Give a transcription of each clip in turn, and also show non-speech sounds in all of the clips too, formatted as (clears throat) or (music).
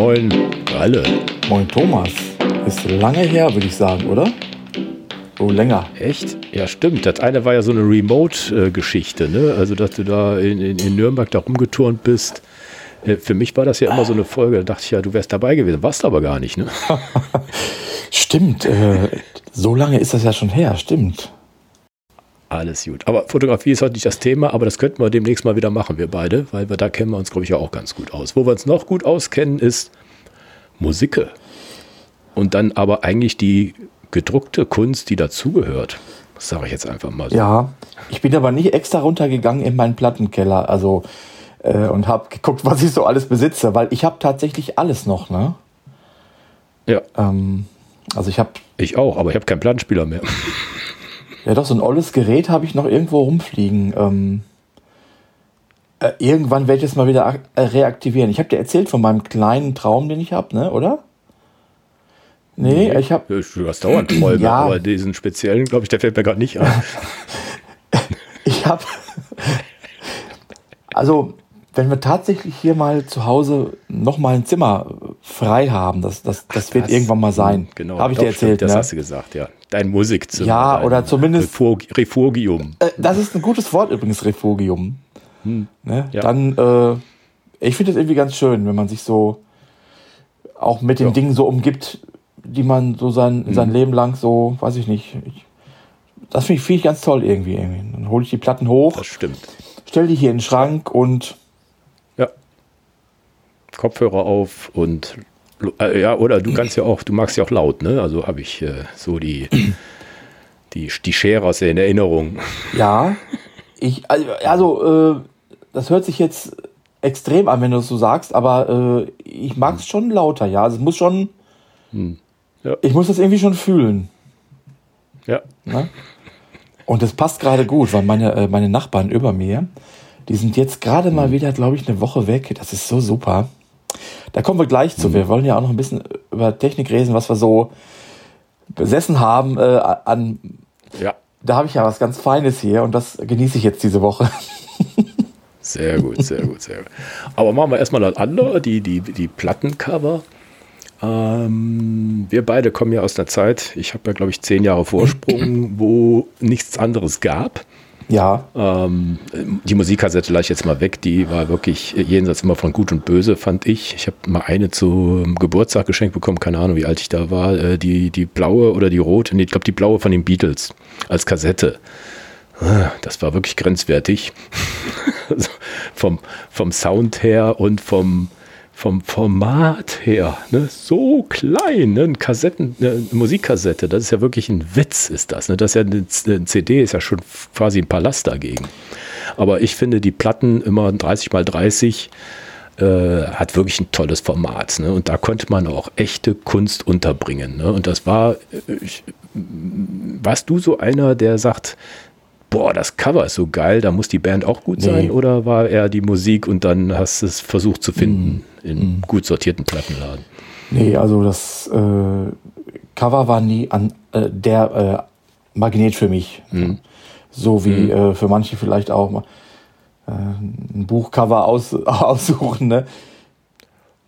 Moin, alle. Moin Thomas. Ist lange her, würde ich sagen, oder? So länger. Echt? Ja, stimmt. Das eine war ja so eine Remote-Geschichte, ne? Also, dass du da in, in, in Nürnberg da rumgeturnt bist. Äh, Für mich war das ja immer so eine Folge. Da dachte ich ja, du wärst dabei gewesen. Warst aber gar nicht, ne? (laughs) Stimmt. Äh, so lange ist das ja schon her. Stimmt. Alles gut. Aber Fotografie ist heute nicht das Thema, aber das könnten wir demnächst mal wieder machen, wir beide, weil wir da kennen wir uns, glaube ich, ja auch ganz gut aus. Wo wir uns noch gut auskennen, ist Musik. Und dann aber eigentlich die gedruckte Kunst, die dazugehört. Das sage ich jetzt einfach mal so. Ja. Ich bin aber nicht extra runtergegangen in meinen Plattenkeller, also äh, und habe geguckt, (laughs) was ich so alles besitze, weil ich habe tatsächlich alles noch, ne? Ja. Ähm, also ich habe Ich auch, aber ich habe keinen Plattenspieler mehr. (laughs) Ja, doch, so ein olles Gerät habe ich noch irgendwo rumfliegen. Ähm, äh, irgendwann werde ich es mal wieder äh, reaktivieren. Ich habe dir erzählt von meinem kleinen Traum, den ich habe, ne, oder? Nee, ich habe. Du hast dauernd Träume, Ja. aber diesen speziellen, glaube ich, der fällt mir gerade nicht ein. (laughs) Ich habe. Also, wenn wir tatsächlich hier mal zu Hause noch mal ein Zimmer frei haben, das, das, das wird Das- irgendwann mal sein. Genau. Habe ich doch, dir erzählt, stimmt, Das ne? hast du gesagt, ja. Dein Musikzimmer. Ja, oder zumindest- Refug- Refugium. Äh, das ist ein gutes Wort übrigens, Refugium. Ne? Hm. Ja. Dann, äh, ich finde das irgendwie ganz schön, wenn man sich so auch mit den Ja. Dingen so umgibt, die man so sein, Hm. sein Leben lang so, weiß ich nicht. Ich, das finde ich, find ich ganz toll irgendwie, irgendwie. Dann hole ich die Platten hoch, Das stimmt. stell die hier in den Schrank und. Kopfhörer auf und äh, ja, oder du kannst ja auch, du magst ja auch laut, ne? Also habe ich äh, so die, die, die Scherers in Erinnerung. ja, ich, also, also äh, das hört sich jetzt extrem an, wenn du es so sagst, aber äh, ich mag es schon lauter, ja. Also es muss schon, Ja. ich muss das irgendwie schon fühlen. Ja. Ne? Und das passt gerade gut, weil meine, äh, meine Nachbarn über mir, die sind jetzt gerade mal wieder, glaube ich, eine Woche weg. Das ist so super. Da kommen wir gleich zu. Wir wollen ja auch noch ein bisschen über Technik reden, was wir so besessen haben. Äh, an, Ja. da habe ich ja was ganz Feines hier und das genieße ich jetzt diese Woche. (laughs) Sehr gut, sehr gut, sehr gut. Aber machen wir erstmal das andere, die, die, die Plattencover. Ähm, wir beide kommen ja aus einer Zeit, ich habe ja, glaube ich, zehn Jahre Vorsprung, wo nichts anderes gab. Ja, Ähm, die Musikkassette lasse ich jetzt mal weg, die war wirklich jenseits immer von Gut und Böse, fand ich. Ich habe mal eine zum Geburtstag geschenkt bekommen, keine Ahnung, wie alt ich da war. Äh, die, die blaue oder die rote, nee, ich glaube die blaue von den Beatles als Kassette. Ah, Das war wirklich grenzwertig. (laughs) Also vom, vom Sound her und vom, vom Format her. Ne? So klein, ne? Kassetten, eine Musikkassette, das ist ja wirklich ein Witz, ist das. Ne? Das ist ja eine, eine CD ist ja schon quasi ein Palast dagegen. Aber ich finde die Platten immer 30 mal 30 äh, hat wirklich ein tolles Format. Ne? Und da konnte man auch echte Kunst unterbringen. Ne? Und das war, äh, ich, warst du so einer, der sagt, boah, das Cover ist so geil, da muss die Band auch gut sein? Nee. Oder war eher die Musik und dann hast du es versucht zu finden in gut sortierten Plattenladen? nee, also das äh, Cover war nie an äh, der äh, Magnet für mich. So wie äh, für manche vielleicht auch mal äh, ein Buchcover aus, (laughs) aussuchen. Ne?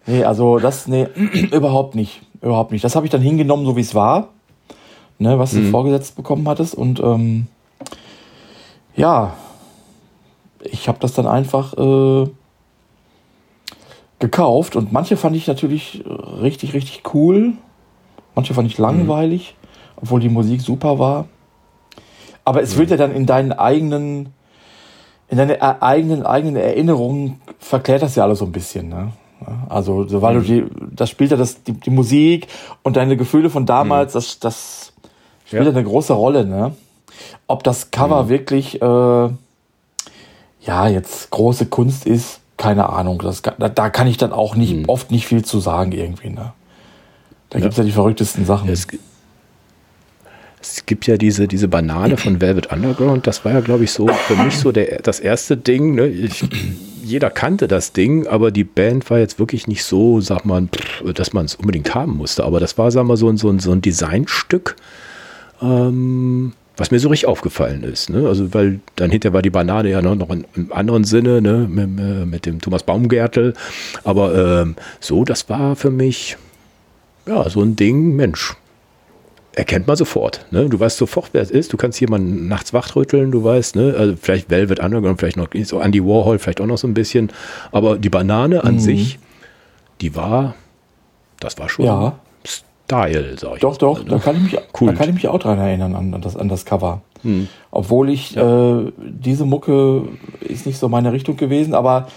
Nee, also das, nee, (clears throat) überhaupt nicht. Überhaupt nicht. Das habe ich dann hingenommen, so wie es war, ne, was du vorgesetzt bekommen hattest. Und ähm, ja, ich habe das dann einfach äh, gekauft und manche fand ich natürlich richtig, richtig cool. Manche fand ich langweilig, obwohl die Musik super war. Aber es wird ja dann in deinen eigenen, in deine e- eigenen, eigenen Erinnerungen verklärt das ja alles so ein bisschen, ne? Also, so, weil du die, das spielt ja das, die, die Musik und deine Gefühle von damals, das, das spielt. Ja. eine große Rolle, ne? Ob das Cover wirklich, äh, ja, jetzt große Kunst ist, keine Ahnung. Das, da, da kann ich dann auch nicht, oft nicht viel zu sagen irgendwie, ne? Da gibt's ja die verrücktesten Sachen. Es, es gibt ja diese, diese Banane von Velvet Underground, das war ja, glaube ich, so für mich so der, das erste Ding. Ne? Ich, jeder kannte das Ding, aber die Band war jetzt wirklich nicht so, sag mal, dass man es unbedingt haben musste. Aber das war, sag mal, so ein, so ein, so ein Designstück. Ähm, was mir so richtig aufgefallen ist. Ne? Also, weil dann hinterher war die Banane ja noch, in, im anderen Sinne, ne? mit, mit dem Thomas Baumgärtel. Aber ähm, so, das war für mich ja so ein Ding, Mensch. Erkennt man sofort. Ne? Du weißt sofort, wer es ist. Du kannst jemanden nachts wachrütteln, du weißt, ne? Also vielleicht Velvet Underground, vielleicht noch so Andy Warhol, vielleicht auch noch so ein bisschen. Aber die Banane an mhm. sich, die war, das war schon ja. Style, sag ich Doch, doch, mal, ne? da, kann ich mich, da kann ich mich auch dran erinnern, an das, an das Cover. Hm. Obwohl ich, ja. äh, diese Mucke ist nicht so meine Richtung gewesen, aber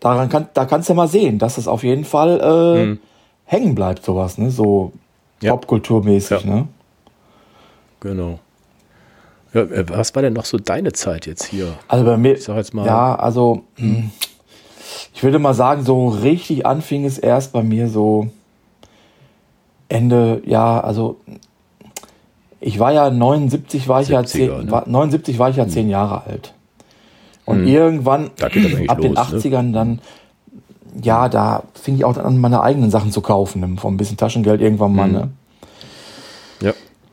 daran kann, da kannst du ja mal sehen, dass es auf jeden Fall äh, hm. hängen bleibt, sowas, ne? So ja. Popkulturmäßig, ja. ne? Genau. Ja, äh, was war denn noch so deine Zeit jetzt hier? Also bei mir, ich sag jetzt mal. Ja, also hm. ich würde mal sagen, so richtig anfing es erst bei mir so Ende, ja, also ich war ja 79, war ich ja zehn, ne? war, 79 war ich ja hm. zehn Jahre alt. Und hm. irgendwann ab los, den 80ern ne? dann, ja, da fing ich auch an, meine eigenen Sachen zu kaufen, ne, von ein bisschen Taschengeld irgendwann mal, hm. ne? Ja.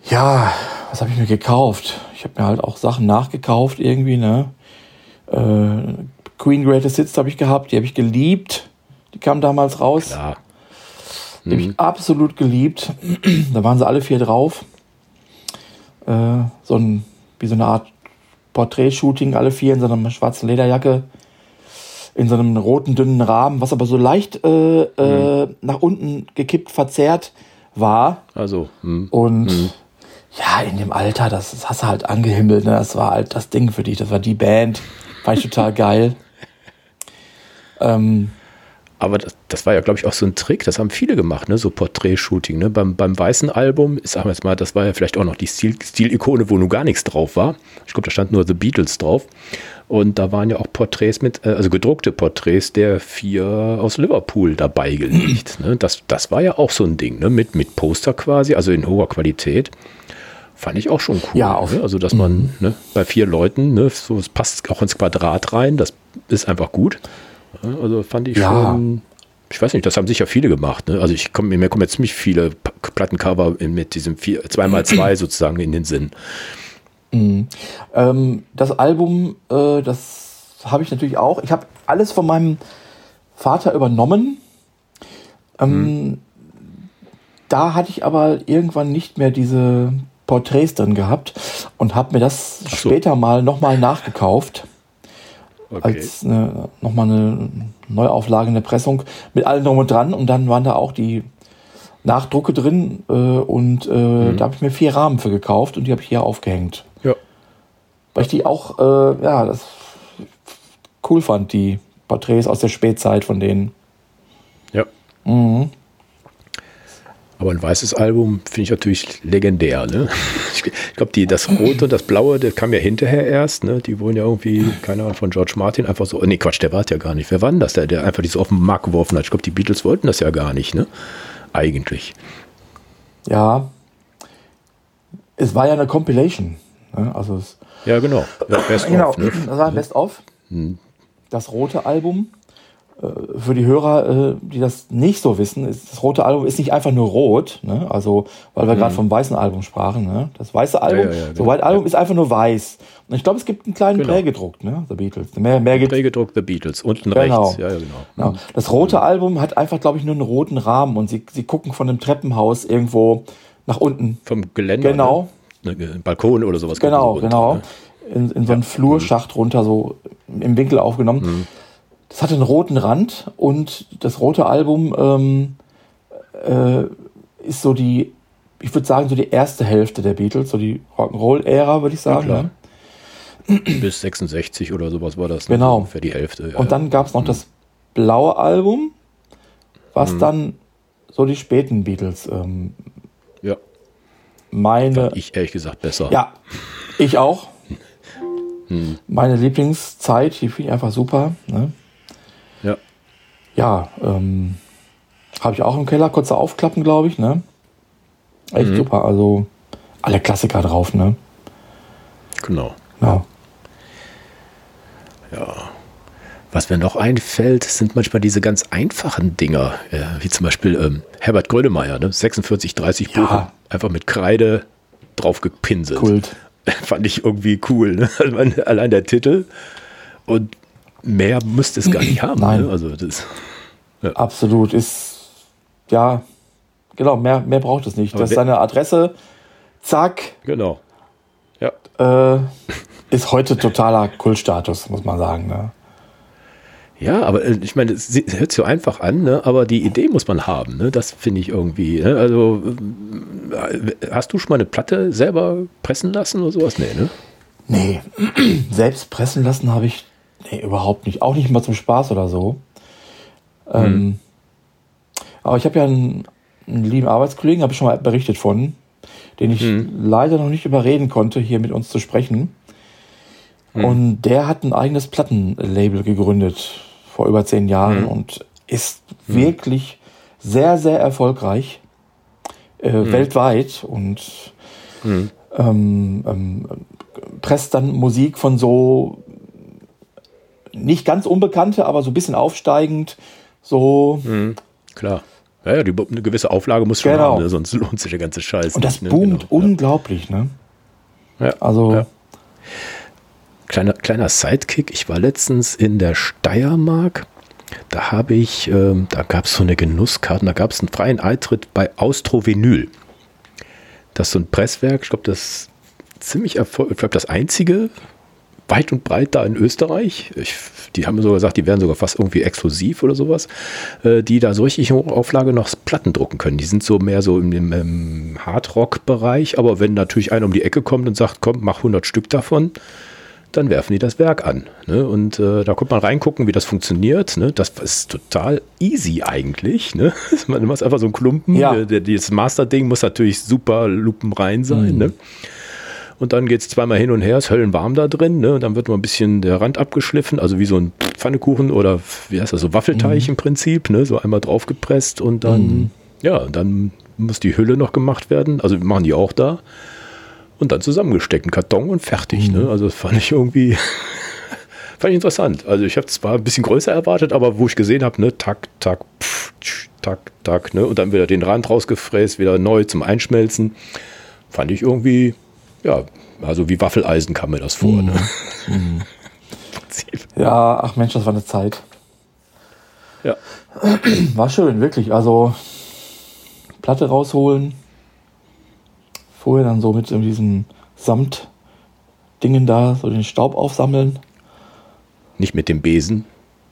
Ja, was habe ich mir gekauft? Ich habe mir halt auch Sachen nachgekauft irgendwie, ne? Äh, Queen Greatest Hits habe ich gehabt, die habe ich geliebt. Die kam damals raus. Klar. Die mhm. habe ich absolut geliebt. da waren sie alle vier drauf. Äh, so ein, wie so eine Art Porträtshooting, alle vier in so einer schwarzen Lederjacke, in so einem roten, dünnen Rahmen, was aber so leicht äh, äh mhm. nach unten gekippt, verzerrt war. Also. Mh. Und mh. ja, in dem Alter, das, das hast du halt angehimmelt, ne? das war halt das Ding für dich, das war die Band, war ich total geil. (laughs) Ähm, aber das, das war ja, glaube ich, auch so ein Trick. Das haben viele gemacht, ne? so Porträtshooting. Ne? Beim, beim weißen Album, sagen wir jetzt mal, das war ja vielleicht auch noch die Stil, Stilikone, wo nun gar nichts drauf war. Ich glaube, da stand nur The Beatles drauf. Und da waren ja auch Porträts mit, äh, also gedruckte Porträts der vier aus Liverpool dabei gelegt. Ne? Das, das war ja auch so ein Ding, ne? mit, mit Poster quasi, also in hoher Qualität. Fand ich auch schon cool. Ja, auch. Ne? Also, dass man mhm. ne, bei vier Leuten, ne, so, es passt auch ins Quadrat rein, das ist einfach gut. Also fand ich ja. schon. Ich weiß nicht, das haben sicher viele gemacht. Ne? Also ich komme mir kommen jetzt ziemlich viele Plattencover mit diesem 2x2 (clears throat) sozusagen in den Sinn. Mhm. Ähm, das Album, äh, das habe ich natürlich auch. Ich habe alles von meinem Vater übernommen. Ähm, mhm. Da hatte ich aber irgendwann nicht mehr diese Porträts drin gehabt und habe mir das so. später mal nochmal nachgekauft okay. als eine, nochmal eine Neuauflage, eine Pressung mit allem drum und dran. Und dann waren da auch die Nachdrucke drin äh, und äh, mhm. da habe ich mir vier Rahmen für gekauft und die habe ich hier aufgehängt. Ja. Weil ich die auch, äh, ja, das cool fand, die Porträts aus der Spätzeit von denen. Ja. Mhm. Aber ein weißes Album finde ich natürlich legendär. Ne? (laughs) Ich, ich glaube, das Rote und das Blaue, das kam ja hinterher erst. Ne? Die wurden ja irgendwie, keine Ahnung, von George Martin einfach so. Nee, Quatsch, der war ja gar nicht. Wer war denn das, der, der einfach diese auf den Markt geworfen hat? Ich glaube, die Beatles wollten das ja gar nicht, ne? Eigentlich. Ja. Es war ja eine Compilation. Ne? Also es, ja, genau. Ja, Best genau. Of, ne? Das war ein Best of. Hm. Das rote Album für die Hörer, äh, die das nicht so wissen, ist, das rote Album ist nicht einfach nur rot, ne? also weil wir mhm. gerade vom weißen Album sprachen. Ne? Das weiße Album, ja, ja, ja, so genau. White Album ist einfach nur weiß. Und ich glaube, es gibt einen kleinen genau. Prägedruck, ne? The Beatles. Mehr, mehr gibt Prägedruck The Beatles, unten genau. rechts. Ja, ja, genau. genau. Das rote Album hat einfach, glaube ich, nur einen roten Rahmen und sie, sie gucken von einem Treppenhaus irgendwo nach unten. Vom Geländer? Genau. Ne? Balkon oder sowas. Genau, so genau. Ne? In, in so einen Flurschacht runter, so im Winkel aufgenommen. Mhm. Das hatte einen roten Rand und das rote Album ähm, äh, ist so die, ich würde sagen, so die erste Hälfte der Beatles, so die Rock'n'Roll-Ära, würde ich sagen. Ja, ne? Bis 66 oder sowas war das. Ne? Genau. Für die Hälfte. Ja, und dann gab es noch mhm. das blaue Album, was mhm. dann so die späten Beatles. Ähm, ja. Meine. Fand ich ehrlich gesagt besser. Ja, ich auch. (laughs) Hm. Meine Lieblingszeit, die finde ich einfach super. Ne? Ja, ähm, habe ich auch im Keller, kurze Aufklappen, glaube ich, ne? Echt mhm. super, also alle Klassiker drauf, ne? Genau. Ja. Ja. Was mir noch einfällt, sind manchmal diese ganz einfachen Dinger, ja, wie zum Beispiel ähm, Herbert Grönemeyer, ne? 46, 30 ja. Buch, einfach mit Kreide drauf gepinselt. Kult. (laughs) Fand ich irgendwie cool. Ne? (laughs) Allein der Titel und mehr müsste es gar nicht (clears throat) haben. Nein. Ne? Also das, Absolut. Ist, ja, genau, mehr, mehr braucht es nicht. Aber das ist seine Adresse, zack, genau. Ja. äh, ist heute totaler Kultstatus, muss man sagen. Ne? Ja, aber äh, ich meine, es hört sich so einfach an, ne? aber die Idee muss man haben. Ne? Das finde ich irgendwie. Ne? Also, äh, hast du schon mal eine Platte selber pressen lassen oder sowas? Nee, ne? Nee, (clears throat) selbst pressen lassen habe ich nee, überhaupt nicht. Auch nicht mal zum Spaß oder so. Ähm, aber ich habe ja einen, einen lieben Arbeitskollegen, habe ich schon mal berichtet von, den ich leider noch nicht überreden konnte, hier mit uns zu sprechen. Und der hat ein eigenes Plattenlabel gegründet vor über zehn Jahren und ist wirklich sehr, sehr erfolgreich äh, weltweit und ähm, ähm, presst dann Musik von so nicht ganz unbekannte, aber so ein bisschen aufsteigend, so Klar. Ja, ja, die, eine gewisse Auflage muss schon Genau. haben, ne? sonst (laughs) lohnt sich der ganze Scheiß. und das nicht, ne? boomt Genau. unglaublich, ne? Ja. Also Ja. Kleiner, kleiner Sidekick, ich war letztens in der Steiermark. Da habe ich, ähm, da gab es so eine Genusskarte, da gab es einen freien Eintritt bei Austrovinyl. Das ist so ein Presswerk, ich glaube, das ist ziemlich erfolgreich, ich glaube, das einzige weit und breit da in Österreich. Ich, die haben sogar gesagt, die wären sogar fast irgendwie exklusiv oder sowas, äh, die da so richtig in Hochauflage noch Platten drucken können. Die sind so mehr so im, im, im Hardrock-Bereich, aber wenn natürlich einer um die Ecke kommt und sagt, komm, mach 100 Stück davon, dann werfen die das Werk an. Ne? Und äh, da kommt man reingucken, wie das funktioniert. Ne? Das ist total easy eigentlich. Ne? (laughs) Man macht einfach so einen Klumpen. Ja. Dieses Master-Ding muss natürlich super lupenrein sein. Mhm. Ne? Und dann geht es zweimal hin und her, ist höllenwarm da drin. Ne? Und dann wird mal ein bisschen der Rand abgeschliffen, also wie so ein Pfannekuchen oder wie heißt das, so Waffelteig im Prinzip. Ne? So einmal draufgepresst und dann, ja, dann muss die Hülle noch gemacht werden. Also wir machen die auch da. Und dann zusammengesteckt, ein Karton und fertig. Ne? Also das fand ich irgendwie (laughs) fand ich interessant. Also ich habe zwar ein bisschen größer erwartet, aber wo ich gesehen habe, ne, tak, tak, pff, tsch, tak, tak, ne, und dann wieder den Rand rausgefräst, wieder neu zum Einschmelzen, fand ich irgendwie, ja, also wie Waffeleisen kam mir das vor. Ne? Im Prinzip. ja, ach Mensch, das war eine Zeit. Ja. War schön, wirklich. Also Platte rausholen, vorher dann so mit in diesem Samt-Dingen da, so den Staub aufsammeln. Nicht mit dem Besen.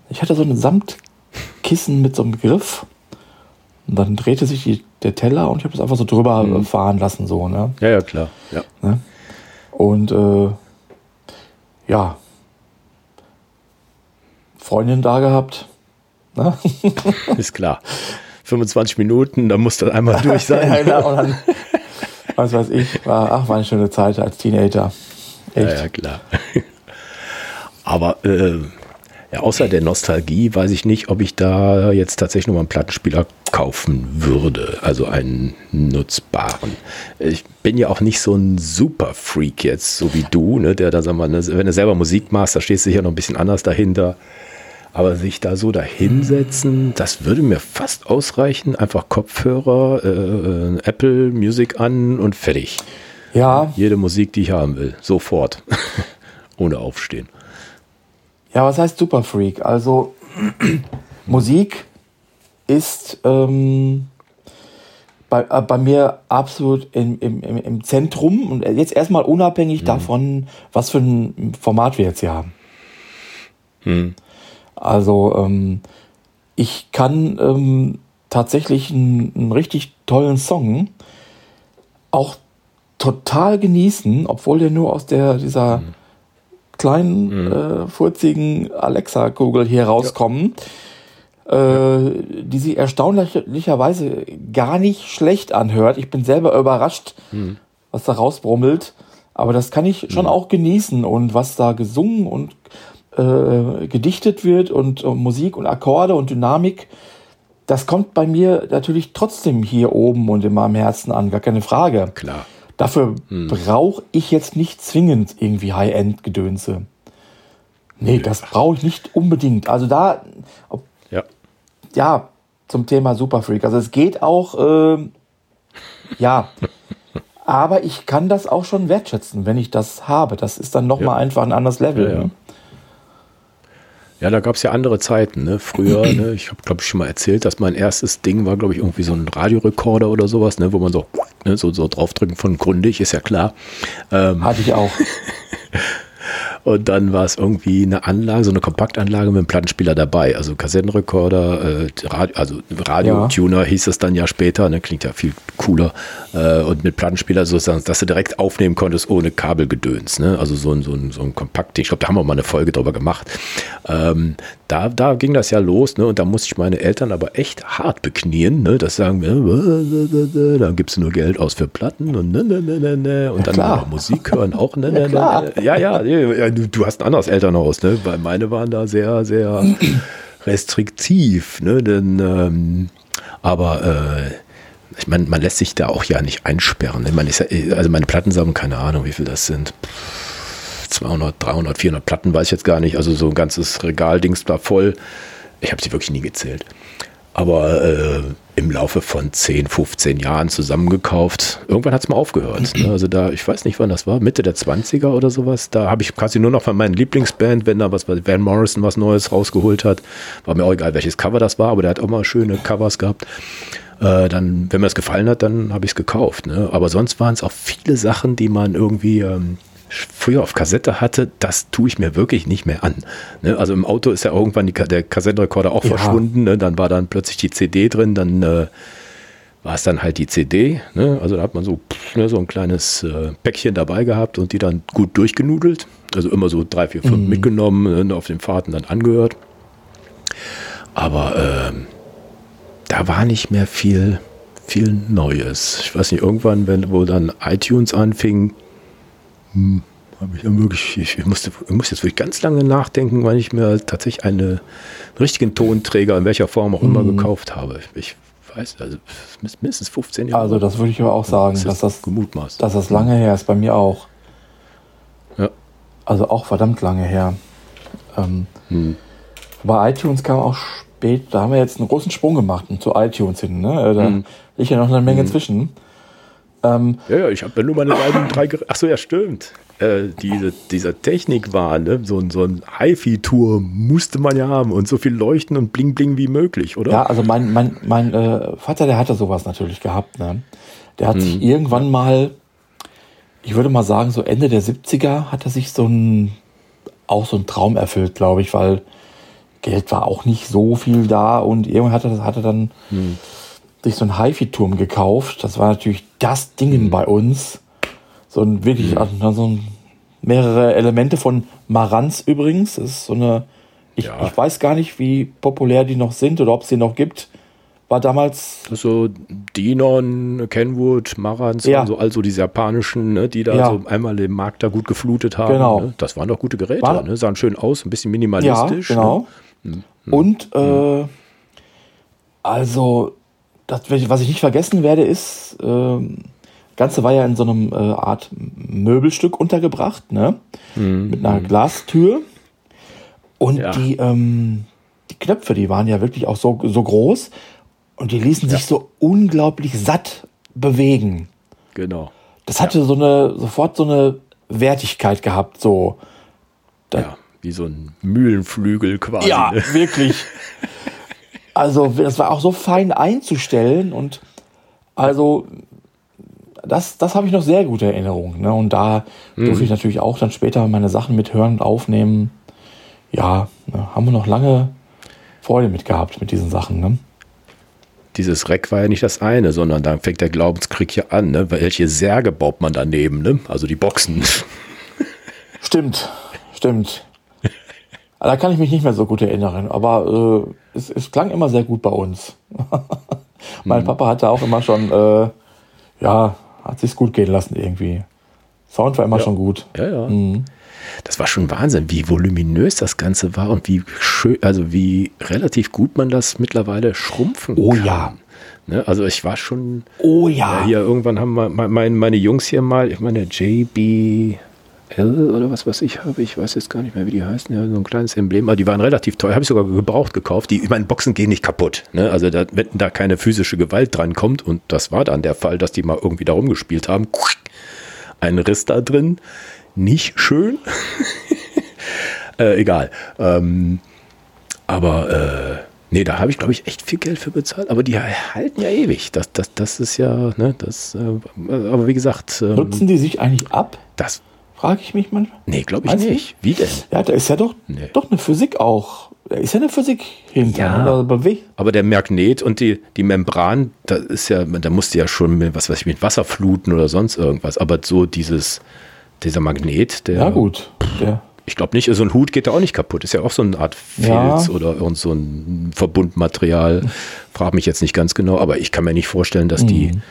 Ich hatte so ein Samtkissen mit so einem Griff. Und dann drehte sich die, der Teller und ich habe das einfach so drüber äh, fahren lassen, so, ne? Ja, ja, klar. Ja. ne? Und äh, ja, Freundin da gehabt. Ne? (laughs) Ist klar. 25 Minuten, dann muss das einmal durch sein. (laughs) ja, genau. Und dann, was weiß ich, war, ach, war eine schöne Zeit als Teenager. Echt. Ja, ja, klar. (laughs) Aber äh, ja, außer der Nostalgie weiß ich nicht, ob ich da jetzt tatsächlich nochmal einen Plattenspieler kaufen würde. Also einen nutzbaren. Ich bin ja auch nicht so ein Super-Freak jetzt, so wie du, ne, der da, sag mal, ne, wenn du selber Musik machst, da stehst du sicher noch ein bisschen anders dahinter. Aber sich da so dahinsetzen, das würde mir fast ausreichen. Einfach Kopfhörer, äh, äh, Apple Music an und fertig. Ja, Jede Musik, die ich haben will. Sofort. (laughs) Ohne Aufstehen. Ja, was heißt Superfreak? Also (clears throat) Musik ist ähm, bei, äh, bei mir absolut im, im, im, Zentrum und jetzt erstmal unabhängig davon, was für ein Format wir jetzt hier haben. Also ähm, ich kann ähm, tatsächlich einen, einen richtig tollen Song auch total genießen, obwohl der nur aus der dieser kleinen äh, furzigen Alexa-Kugel hier rauskommen, äh, die sich erstaunlicherweise gar nicht schlecht anhört. Ich bin selber überrascht, was da rausbrummelt. Aber das kann ich schon auch genießen und was da gesungen und äh, gedichtet wird und, und Musik und Akkorde und Dynamik, das kommt bei mir natürlich trotzdem hier oben und in meinem Herzen an, gar keine Frage. Klar. Dafür brauche ich jetzt nicht zwingend irgendwie High-End-Gedönse. Nee, das brauche ich nicht unbedingt. Also da, ob, Ja. ja, zum Thema Superfreak. Also es geht auch, ähm, (laughs) ja, Aber ich kann das auch schon wertschätzen, wenn ich das habe. Das ist dann nochmal Ja. einfach ein anderes Level. Ja, ja. ne? Ja, da gab es ja andere Zeiten. Ne? Früher, ne? ich habe, glaube ich, schon mal erzählt, dass mein erstes Ding war, glaube ich, irgendwie so ein Radiorekorder oder sowas, ne? wo man so, ne? so, so draufdrücken von Grundig, ist ja klar. Ähm, Hatte ich auch. (laughs) und dann war es irgendwie eine Anlage, so eine Kompaktanlage mit einem Plattenspieler dabei. Also Kassettenrekorder, äh, Radio, also Radiotuner hieß es dann ja später, ne? klingt ja viel cooler. Äh, und mit Plattenspieler sozusagen, dass du direkt aufnehmen konntest ohne Kabelgedöns. Ne? Also so ein, so ein, so ein Kompakt, ich glaube, da haben wir mal eine Folge drüber gemacht. Ähm, da, da ging das ja los, ne? Und da musste ich meine Eltern aber echt hart beknien, ne? Das sagen wir, äh, dann gibst du nur Geld aus für Platten und ne, ne, ne, ne, ne. Und dann klar. aber Musik hören auch, ne, ne, klar. ne, ne. Ja, ja, ja, ja du, du hast ein anderes Elternhaus, ne? Weil meine waren da sehr, sehr (clears throat) restriktiv, ne? Denn, ähm, aber äh, ich meine, man lässt sich da auch ja nicht einsperren. Ich meine, ist ja, also meine Plattensammlung, keine Ahnung, wie viel das sind. 200, 300, 400 Platten, weiß ich jetzt gar nicht. Also so ein ganzes Regaldings da voll. Ich habe sie wirklich nie gezählt. Aber äh, im Laufe von 10, 15 Jahren zusammengekauft. Irgendwann hat es mal aufgehört. Ne? Also da, ich weiß nicht, wann das war, Mitte der 20er oder sowas. Da habe ich quasi nur noch von meinen Lieblingsband, wenn da was, Van Morrison was Neues rausgeholt hat. War mir auch egal, welches Cover das war, aber der hat auch mal schöne Covers gehabt. Äh, dann, wenn mir es gefallen hat, dann habe ich es gekauft. Ne? Aber sonst waren es auch viele Sachen, die man irgendwie ähm, früher auf Kassette hatte, das tue ich mir wirklich nicht mehr an. Ne? Also im Auto ist ja irgendwann die, der Kassettenrekorder auch Ja. verschwunden. Ne? Dann war dann plötzlich die CD drin, dann äh, war es dann halt die CD. Ne? Also da hat man so, pff, ne, so ein kleines äh, Päckchen dabei gehabt und die dann gut durchgenudelt. Also immer so drei, vier, fünf mitgenommen, ne, auf den Fahrten dann angehört. Aber ähm, da war nicht mehr viel, viel Neues. Ich weiß nicht, irgendwann, wenn, wo dann iTunes anfing, hm, habe ich wirklich, ich, ich musste, ich musste jetzt wirklich ganz lange nachdenken, weil ich mir tatsächlich eine, einen richtigen Tonträger in welcher Form auch immer gekauft habe. Ich weiß, also mindestens 15 Jahre. Also das würde ich aber auch sagen, dass das, gemutmaßt. dass das lange her ist. Bei mir auch. Ja. Also auch verdammt lange her. Ähm, Hm. Bei iTunes kam auch spät, da haben wir jetzt einen großen Sprung gemacht zu iTunes hin. Ne? Äh, Da Hm. liegt ja noch eine Menge zwischen. Ähm, Ja, ja, ich habe ja nur meine beiden, drei Geräte. Achso, ja, stimmt. Äh, diese, dieser Technikwahn, ne? so, ein- so ein HiFi-Tour musste man ja haben und so viel leuchten und bling bling wie möglich, oder? Ja, also mein, mein, mein äh, Vater, der hatte sowas natürlich gehabt. Ne? Der hat Mhm. sich irgendwann mal, ich würde mal sagen, so Ende der 70er hat er sich so ein, auch so ein Traum erfüllt, glaube ich, weil Geld war auch nicht so viel da und irgendwann hat er, hat er dann Mhm. Sich so einen HiFi-Turm gekauft. Das war natürlich das Ding Mhm. bei uns. So ein wirklich, also so ein, mehrere Elemente von Marantz übrigens. Das ist so eine, ich, Ja. ich weiß gar nicht, wie populär die noch sind oder ob es die noch gibt. War damals, So Denon, Kenwood, Marantz, Ja. also, also diese japanischen, ne, die da Ja. so einmal den Markt da gut geflutet haben. Genau. Ne? Das waren doch gute Geräte, War- ne? sahen schön aus, ein bisschen ja, minimalistisch. genau. Ne? Und, äh, also, das, was ich nicht vergessen werde, ist, das Ganze war ja in so einem äh, Art Möbelstück untergebracht, ne? Mit einer Glastür. Und Ja. die, ähm, die Knöpfe, die waren ja wirklich auch so, so groß und die ließen sich so unglaublich satt bewegen. Genau. Das hatte so eine, sofort so eine Wertigkeit gehabt, so. Da- Ja, wie so ein Mühlenflügel quasi. Ja, Ne? wirklich. (laughs) Also, das war auch so fein einzustellen und also, das, das habe ich noch sehr gute Erinnerungen. Ne? Und da durfte ich natürlich auch dann später meine Sachen mithören und aufnehmen. Ja, ne, haben wir noch lange Freude mit gehabt mit diesen Sachen. Ne? Dieses Reck war ja nicht das eine, sondern dann fängt der Glaubenskrieg ja an. Ne? Welche Särge baut man daneben? Ne? Also die Boxen. Stimmt, stimmt. Da kann ich mich nicht mehr so gut erinnern, aber äh, es, es klang immer sehr gut bei uns. (laughs) mein Papa hatte auch immer schon, äh, ja, hat sich's gut gehen lassen irgendwie. Sound war immer Ja. schon gut. Ja, ja. Das war schon Wahnsinn, wie voluminös das Ganze war und wie schön, also wie relativ gut man das mittlerweile schrumpfen Oh kann. ja. Ne? Also ich war schon, Oh ja, ja. hier irgendwann haben wir, mein, meine Jungs hier mal, ich meine JB L oder was weiß ich habe. Ich weiß jetzt gar nicht mehr, wie die heißen. Ja, so ein kleines Emblem. Aber die waren relativ teuer. Habe ich sogar gebraucht gekauft. Die, ich meine, Boxen gehen nicht kaputt. Ne? Also da, wenn da keine physische Gewalt dran kommt, und das war dann der Fall, dass die mal irgendwie da rumgespielt haben, ein Riss da drin. Nicht schön. (laughs) äh, egal. Ähm, aber äh, nee, da habe ich, glaube ich, echt viel Geld für bezahlt. Aber die halten ja ewig. Das, das, das ist ja, ne, das, äh, aber wie gesagt. Ähm, Nutzen die sich eigentlich ab? Das frage ich mich manchmal. Nee, glaube ich nicht. nicht. Wie denn? Ja, da ist ja doch, nee. doch eine Physik auch. Da ist ja eine Physik hinter. Ja, aber der Magnet und die, die Membran, da ist ja, da musste ja schon mit, was weiß ich, mit Wasser fluten oder sonst irgendwas. Aber so dieses, dieser Magnet, der. Ja, gut. Der. Ich glaube nicht, so ein Hut geht da auch nicht kaputt. Ist ja auch so eine Art Filz ja. oder irgend so ein Verbundmaterial. Frage mich jetzt nicht ganz genau, aber ich kann mir nicht vorstellen, dass die mhm.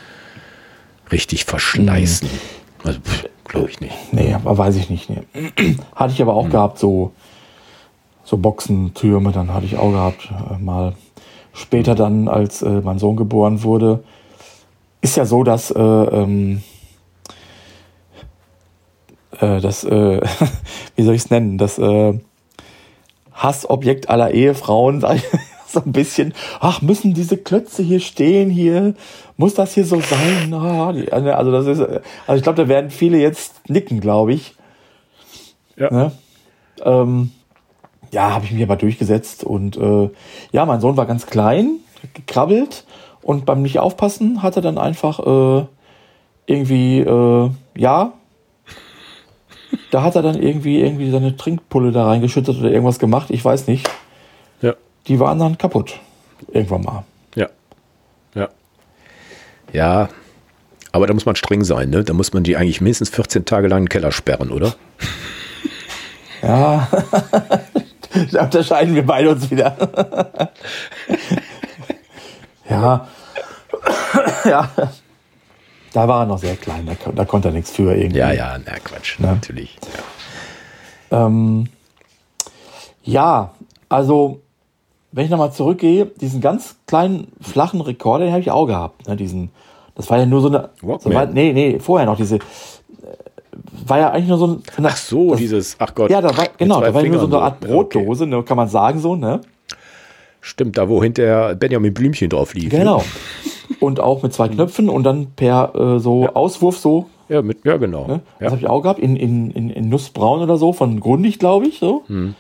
richtig verschleißen. Mhm. Also, Glaube ich nicht. Nee, weiß ich nicht. Nee. (clears throat) Hatte ich aber auch hm. gehabt, so, so Boxentürme, dann hatte ich auch gehabt, äh, mal später dann, als äh, mein Sohn geboren wurde. Ist ja so, dass, äh, ähm, äh, das, äh, (laughs) wie soll ich es nennen, das äh, Hassobjekt aller Ehefrauen, (laughs) so ein bisschen, ach, müssen diese Klötze hier stehen, hier, muss das hier so sein? Ah, also das ist, also ich glaube, da werden viele jetzt nicken, glaube ich. Ja. Ne? Ähm, ja, habe ich mich aber durchgesetzt und äh, ja, mein Sohn war ganz klein, gekrabbelt und beim nicht aufpassen hat er dann einfach äh, irgendwie, äh, ja, da hat er dann irgendwie irgendwie seine Trinkpulle da reingeschüttet oder irgendwas gemacht, ich weiß nicht die waren dann kaputt. Irgendwann mal. Ja. Ja. Ja. Aber da muss man streng sein, ne? Da muss man die eigentlich mindestens 14 Tage lang in den Keller sperren, oder? (laughs) Ja. (laughs) da unterscheiden wir beide uns wieder. (laughs) ja. ja. Da war er noch sehr klein, da, da konnte er nichts für irgendwie. Ja, ja, na Quatsch, ne? natürlich. Ja. Ähm, ja, also wenn ich nochmal zurückgehe, diesen ganz kleinen, flachen Rekorder, den habe ich auch gehabt. Ne, diesen, das war ja nur so eine. So war, nee, nee, vorher noch diese. Äh, war ja eigentlich nur so ein. Ach so, das, dieses, ach Gott. Ja, da war, genau, da war nur so eine Art Brotdose, okay. ne, kann man sagen so, ne? Stimmt, da wo hinter Benjamin Blümchen drauf lief. Ne? Genau. und auch mit zwei Knöpfen und dann per äh, so ja. Auswurf so. Ja, mit, ja genau. Ne? Das ja. habe ich auch gehabt, in, in, in, in Nussbraun oder so, von Grundig, glaube ich. So. Hm.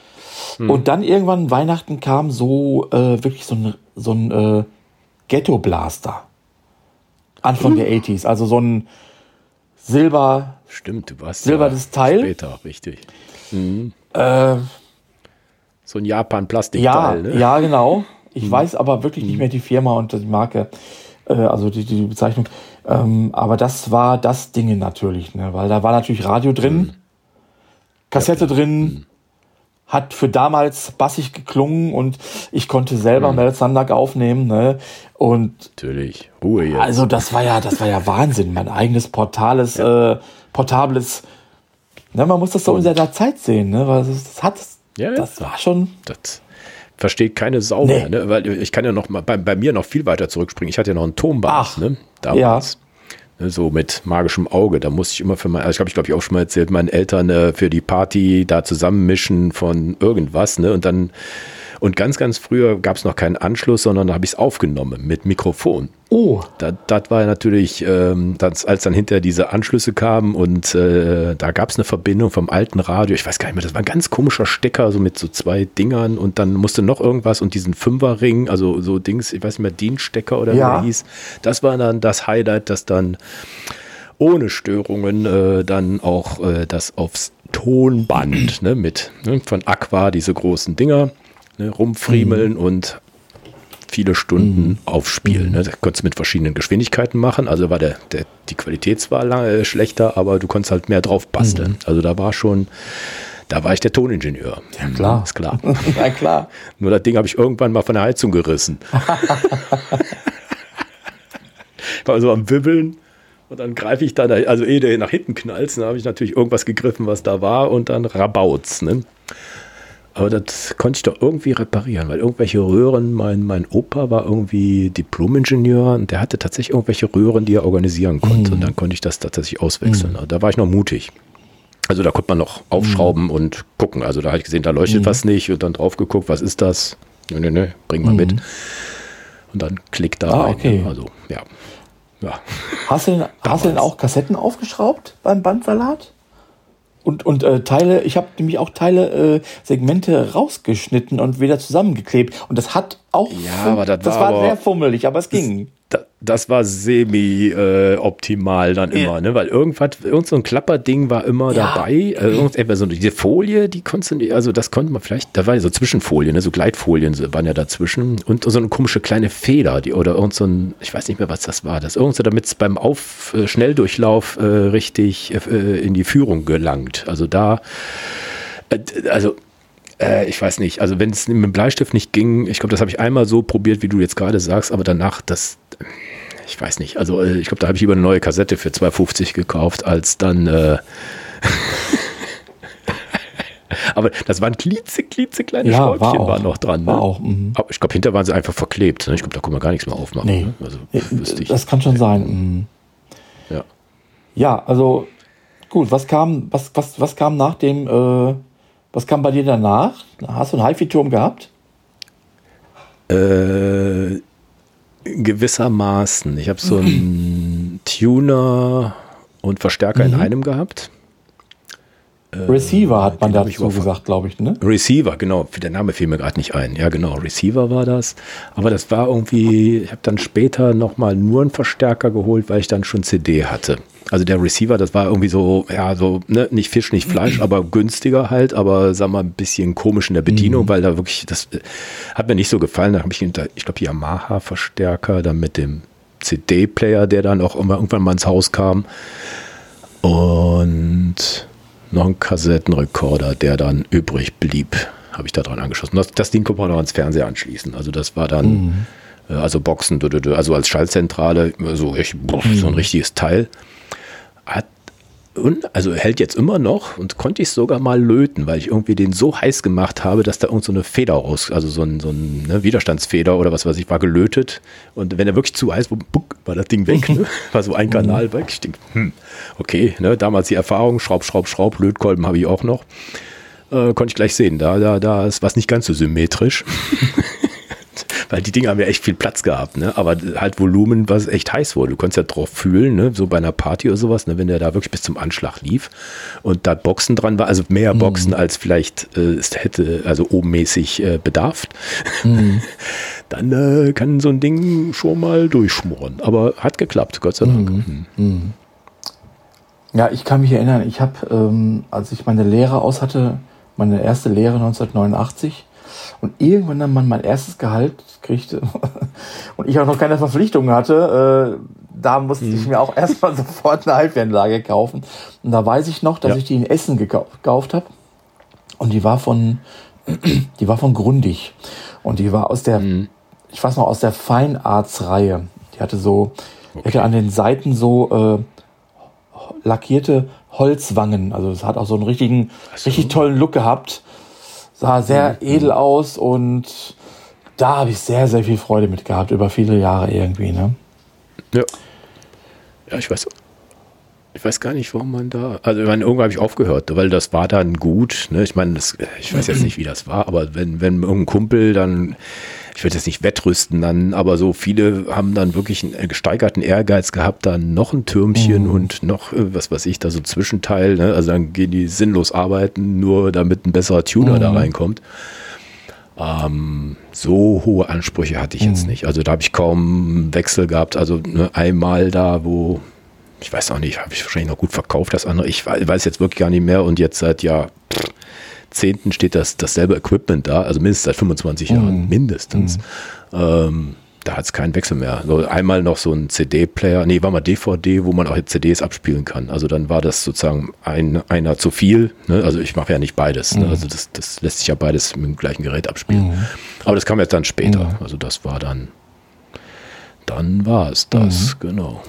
Hm. Und dann irgendwann Weihnachten kam so äh, wirklich so ein, so ein äh, Ghetto-Blaster. Anfang hm. der 80s. Also so ein Silber. Stimmt, du warst silbernes ja Teil. Später, richtig. Mhm. Äh, so ein Japan-Plastikteil, ja, ne? Ja, genau. Ich mhm. weiß aber wirklich nicht hm. mehr die Firma und die Marke, äh, also die, die Bezeichnung. Ähm, aber das war das Ding natürlich, ne? weil da war natürlich Radio drin, mhm. Kassette drin, hm hat für damals bassig geklungen und ich konnte selber mhm. Mel Sandak aufnehmen, ne? Und natürlich Ruhe jetzt. Also das war ja, das war ja Wahnsinn, mein eigenes portales, ja. äh, portables. Ne, man muss das so in seiner Zeit sehen, ne? Weil das, das hat, ja, das war schon. Das versteht keine Sau nee. mehr, ne? Weil ich kann ja noch mal bei, bei mir noch viel weiter zurückspringen. Ich hatte ja noch einen Tonband, Ach, ne? Damals. Ja. Ne, so mit magischem Auge. Da musste ich immer für mein, also ich glaube, ich glaube, ich auch schon mal erzählt, meinen Eltern äh, für die Party da zusammenmischen von irgendwas, ne? Und dann und ganz, ganz früher gab es noch keinen Anschluss, sondern da habe ich es aufgenommen mit Mikrofon. Oh. Das, das war natürlich, ähm, das, als dann hinter diese Anschlüsse kamen und äh, da gab es eine Verbindung vom alten Radio. Ich weiß gar nicht mehr, das war ein ganz komischer Stecker, so mit so zwei Dingern und dann musste noch irgendwas und diesen Fünferring, also so Dings, ich weiß nicht mehr, Dienststecker oder ja. wie er hieß. Das war dann das Highlight, das dann ohne Störungen äh, dann auch äh, das aufs Tonband ne, mit ne, von Aqua, diese großen Dinger ne, rumfriemeln mhm. und viele Stunden mhm. aufspielen. Ne? Das konntest du mit verschiedenen Geschwindigkeiten machen. Also war der, der die Qualität zwar lange äh, schlechter, aber du konntest halt mehr drauf basteln. Mhm. Also da war schon, da war ich der Toningenieur. Ja, klar. Ist klar. (laughs) ja, klar. Nur das Ding habe ich irgendwann mal von der Heizung gerissen. (laughs) war so am Wibbeln. Und dann greife ich dann, also ehe der nach hinten knallt, dann habe ich natürlich irgendwas gegriffen, was da war und dann rabaut's. Ne? Aber das konnte ich doch irgendwie reparieren, weil irgendwelche Röhren, mein, mein Opa war irgendwie Diplom-Ingenieur und der hatte tatsächlich irgendwelche Röhren, die er organisieren konnte. Mhm. Und dann konnte ich das tatsächlich auswechseln. Mhm. Da war ich noch mutig. Also da konnte man noch aufschrauben mhm. und gucken. Also da habe ich gesehen, da leuchtet mhm. was nicht und dann drauf geguckt, was ist das? Nö, nö, nö, bring mal mhm. mit. Und dann klickt da ah, rein. Okay. Also, ja. ja. Hast du denn, hast du denn auch Kassetten aufgeschraubt beim Bandsalat? Und, und äh, Teile, ich habe nämlich auch Teile, äh, Segmente rausgeschnitten und wieder zusammengeklebt. Und das hat auch, ja, aber das, das war, war sehr fummelig, aber es ging das war semi-optimal äh, dann immer, ja. ne? Weil irgendwas, irgend so ein Klapperding war immer ja. dabei. Also so diese Folie, die konntest du, also das konnte man vielleicht, da war ja so Zwischenfolien, ne? so Gleitfolien waren ja dazwischen und so eine komische kleine Feder, die, oder irgend so ein, ich weiß nicht mehr, was das war, das irgend so, damit es beim Auf, äh, Schnelldurchlauf äh, richtig äh, in die Führung gelangt. Also da, äh, also äh, ich weiß nicht, also wenn es mit dem Bleistift nicht ging, ich glaube, das habe ich einmal so probiert, wie du jetzt gerade sagst, aber danach, das, ich weiß nicht, also äh, ich glaube, da habe ich lieber eine neue Kassette für 2,50 gekauft, als dann. Äh (laughs) aber das waren klitze, klitze kleine ja, Schräubchen war auch, waren noch dran. War ne? auch. Mhm. Aber ich glaube, hinter waren sie einfach verklebt. Ne? Ich glaube, da kann man gar nichts mehr aufmachen. Nee. Ne? Also, das kann schon sein. Mhm. Ja. Ja, also gut, was kam, was, was, was kam nach dem, äh, was kam bei dir danach? Hast du einen HiFi-Turm gehabt? Äh, gewissermaßen. Ich habe so einen (clears throat) Tuner und Verstärker mhm. in einem gehabt. Äh, Receiver hat man dazu gesagt, glaube ich, ne? Receiver, genau. Der Name fiel mir gerade nicht ein. Ja, genau. Receiver war das. Aber das war irgendwie, ich habe dann später nochmal nur einen Verstärker geholt, weil ich dann schon CD hatte. Also der Receiver, das war irgendwie so, ja, so, ne, nicht Fisch, nicht Fleisch, (clears throat) aber günstiger halt, aber sag mal, ein bisschen komisch in der Bedienung, mhm. weil da wirklich, das äh, hat mir nicht so gefallen. Da habe ich, ich glaube, Yamaha-Verstärker, dann mit dem CD-Player, der dann auch immer irgendwann mal ins Haus kam. Und noch ein Kassettenrekorder, der dann übrig blieb, habe ich da dran angeschlossen. Das, das Ding konnte man noch ans Fernseher anschließen. Also das war dann, mhm. äh, also Boxen, also als Schaltzentrale, so, ich, boah, mhm. so ein richtiges Teil. Hat also hält jetzt immer noch und konnte ich sogar mal löten, weil ich irgendwie den so heiß gemacht habe, dass da irgend so eine Feder raus, also so ein, so ein ne, Widerstandsfeder oder was weiß ich, war gelötet. Und wenn er wirklich zu heiß war, war das Ding weg, ne? (laughs) war so ein Kanal weg. Ich denke, hm, okay, ne, damals die Erfahrung, Schraub, Schraub, Schraub, Lötkolben habe ich auch noch. Äh, konnte ich gleich sehen, da, da, da ist was nicht ganz so symmetrisch. (laughs) weil die Dinge haben ja echt viel Platz gehabt, ne? aber halt Volumen, was echt heiß wurde. Du konntest ja drauf fühlen, ne? so bei einer Party oder sowas, ne? wenn der da wirklich bis zum Anschlag lief und da Boxen dran war, also mehr mhm. Boxen als vielleicht äh, es hätte, also obenmäßig äh, bedarf, mhm. (laughs) dann äh, kann so ein Ding schon mal durchschmoren. Aber hat geklappt, Gott sei Dank. Mhm. mhm. mhm. Ja, ich kann mich erinnern, ich habe, ähm, als ich meine Lehre aus hatte, meine erste Lehre 1989, und irgendwann dann man mein erstes Gehalt kriegte (laughs) und ich auch noch keine Verpflichtungen hatte, äh, da musste mhm. ich mir auch (laughs) erstmal sofort eine Halbwertanlage kaufen. Und da weiß ich noch, dass ja. ich die in Essen gekauft habe. Und die war von, (clears throat) die war von Grundig. Und die war aus der, mhm. ich weiß noch, aus der Feinarts-Reihe. Die hatte so, okay. hatte an den Seiten so äh, lackierte Holzwangen. Also es hat auch so einen richtigen, so. richtig tollen Look gehabt sah sehr mhm. edel aus und da habe ich sehr, sehr viel Freude mit gehabt, über viele Jahre irgendwie. Ne? Ja. Ja, ich weiß. Ich weiß gar nicht, warum man da. Also, ich meine, irgendwann habe ich aufgehört, weil das war dann gut. Ne? Ich meine, das, ich weiß jetzt nicht, wie das war, aber wenn, wenn irgendein Kumpel dann ich würde jetzt nicht wettrüsten dann, aber so viele haben dann wirklich einen gesteigerten Ehrgeiz gehabt, dann noch ein Türmchen mhm. und noch, äh, was weiß ich, da so Zwischenteil, ne? also dann gehen die sinnlos arbeiten, nur damit ein besserer Tuner mhm. da reinkommt. Ähm, so hohe Ansprüche hatte ich mhm. jetzt nicht. Also da habe ich kaum Wechsel gehabt. Also ne, einmal da, wo, ich weiß auch nicht, habe ich wahrscheinlich noch gut verkauft, das andere. Ich weiß jetzt wirklich gar nicht mehr und jetzt seit ja pff, steht das, dasselbe Equipment da, also mindestens seit 25 Jahren, mhm. mindestens. Mhm. Ähm, da hat es keinen Wechsel mehr. So einmal noch so ein CD-Player, nee, war mal DVD, wo man auch jetzt CDs abspielen kann. Also dann war das sozusagen ein, einer zu viel. Ne? Also ich mache ja nicht beides. Ne? Mhm. Also das, das lässt sich ja beides mit dem gleichen Gerät abspielen. Mhm. Aber das kam jetzt dann später. Mhm. Also das war dann, dann war es das, mhm. genau.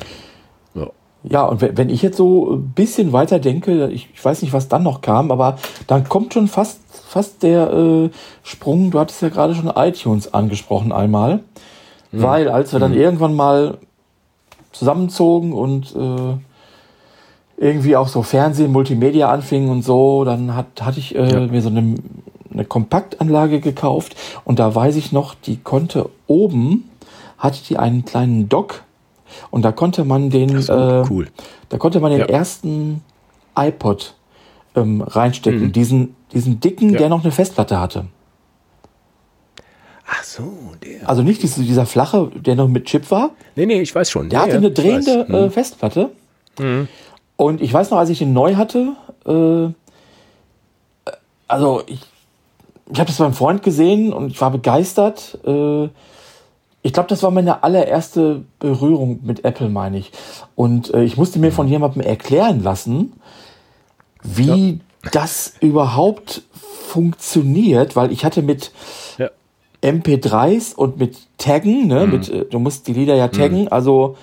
Ja, und wenn ich jetzt so ein bisschen weiter denke, ich, ich weiß nicht, was dann noch kam, aber dann kommt schon fast, fast der äh, Sprung, du hattest ja gerade schon iTunes angesprochen einmal, mhm. weil als wir dann mhm. irgendwann mal zusammenzogen und äh, irgendwie auch so Fernsehen, Multimedia anfing und so, dann hat, hatte ich äh, ja. mir so eine, eine Kompaktanlage gekauft und da weiß ich noch, die konnte oben, hatte die einen kleinen Dock und da konnte man den, äh, cool. da konnte man den ja. ersten iPod ähm, reinstecken, mhm. diesen, diesen dicken, ja. der noch eine Festplatte hatte. So, der. Also nicht dieser, dieser flache, der noch mit Chip war. Nee, nee, ich weiß schon. Der ja, hatte eine drehende äh, mhm. Festplatte. Mhm. Und ich weiß noch, als ich den neu hatte, äh, also ich, ich habe das beim Freund gesehen und ich war begeistert. Äh, ich glaube, das war meine allererste Berührung mit Apple, meine ich. Und äh, ich musste mir von mhm. jemandem erklären lassen, wie ja. das überhaupt funktioniert, weil ich hatte mit ja. MP3s und mit Taggen, ne, mhm. mit, äh, du musst die Lieder ja taggen, mhm. also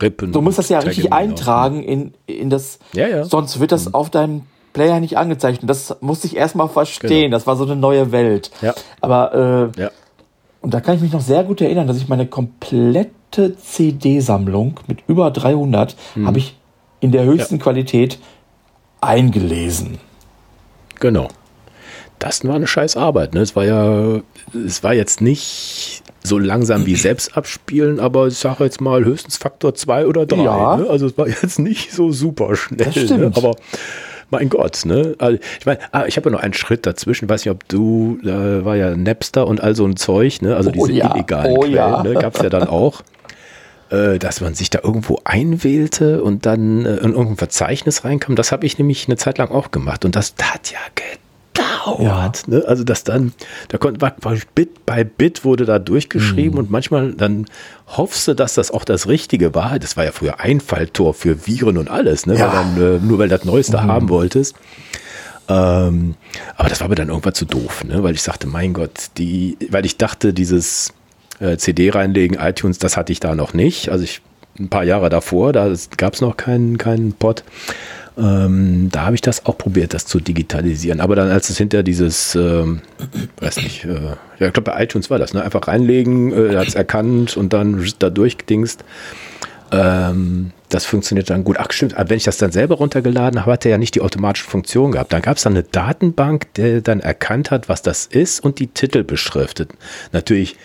Rippen. Du musst das ja richtig eintragen in, in das. Ja, ja. Sonst wird das mhm. auf deinem Player nicht angezeichnet. Das musste ich erstmal verstehen. Genau. Das war so eine neue Welt. Ja. Aber äh, ja. und da kann ich mich noch sehr gut erinnern, dass ich meine komplette CD-Sammlung mit über 300 mhm. habe ich in der höchsten ja. Qualität eingelesen. Genau. Das war eine scheiß Arbeit. Ne? Es war ja, es war jetzt nicht so langsam wie selbst abspielen, aber ich sage jetzt mal höchstens Faktor 2 oder 3. Ja. Ne? Also es war jetzt nicht so super schnell. Das ne? stimmt. Aber mein Gott, ne? Also, ich meine, ah, ich habe ja noch einen Schritt dazwischen. Ich weiß nicht, ob du, äh, war ja Napster und all so ein Zeug, ne? Also oh, diese ja. illegalen oh, Quellen, ja. ne? Gab es ja dann auch. Äh, dass man sich da irgendwo einwählte und dann äh, in irgendein Verzeichnis reinkam. Das habe ich nämlich eine Zeit lang auch gemacht. Und das tat ja gedauert. Ja. Ne? Also das dann, da konnte Bit bei Bit wurde da durchgeschrieben mhm. und manchmal dann hoffst du, dass das auch das Richtige war. Das war ja früher Einfalltor für Viren und alles, ne? Ja. Weil dann, äh, nur weil das Neueste mhm. haben wolltest. Ähm, aber das war mir dann irgendwann zu doof, ne? weil ich sagte, mein Gott, die, weil ich dachte, dieses äh, CD reinlegen, iTunes, das hatte ich da noch nicht. Also ich ein paar Jahre davor, da gab es noch keinen keinen Pod. Ähm, da habe ich das auch probiert, das zu digitalisieren. Aber dann, als es hinter dieses, ähm, weiß nicht, äh, ja, ich glaube bei iTunes war das, ne? einfach reinlegen, äh, hat es erkannt und dann da durchgedingst. Ähm, das funktioniert dann gut. Ach stimmt, aber wenn ich das dann selber runtergeladen habe, hat er ja nicht die automatische Funktion gehabt. Dann gab es dann eine Datenbank, der dann erkannt hat, was das ist und die Titel beschriftet. Natürlich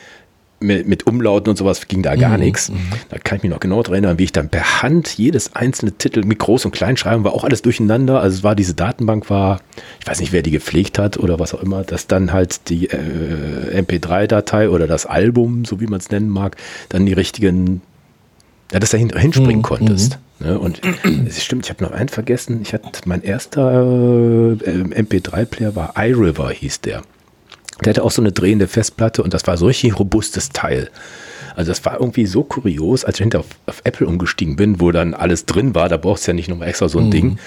mit, mit Umlauten und sowas ging da gar mhm. nichts. Mhm. Da kann ich mich noch genau daran erinnern, wie ich dann per Hand jedes einzelne Titel mit Groß- und Kleinschreiben war auch alles durcheinander. Also es war diese Datenbank war, ich weiß nicht, wer die gepflegt hat oder was auch immer, dass dann halt die äh, MP3-Datei oder das Album, so wie man es nennen mag, dann die richtigen, ja, dass du hin, hinspringen mhm. konntest. Mhm. Ne? Und (clears throat) es stimmt, ich habe noch einen vergessen. Ich hatte mein erster äh, MP3-Player war iRiver, hieß der. Der hatte auch so eine drehende Festplatte und das war so richtig robustes Teil. Also das war irgendwie so kurios, als ich hinter auf, auf, Apple umgestiegen bin, wo dann alles drin war, da brauchst du ja nicht nochmal extra so ein mhm. Ding.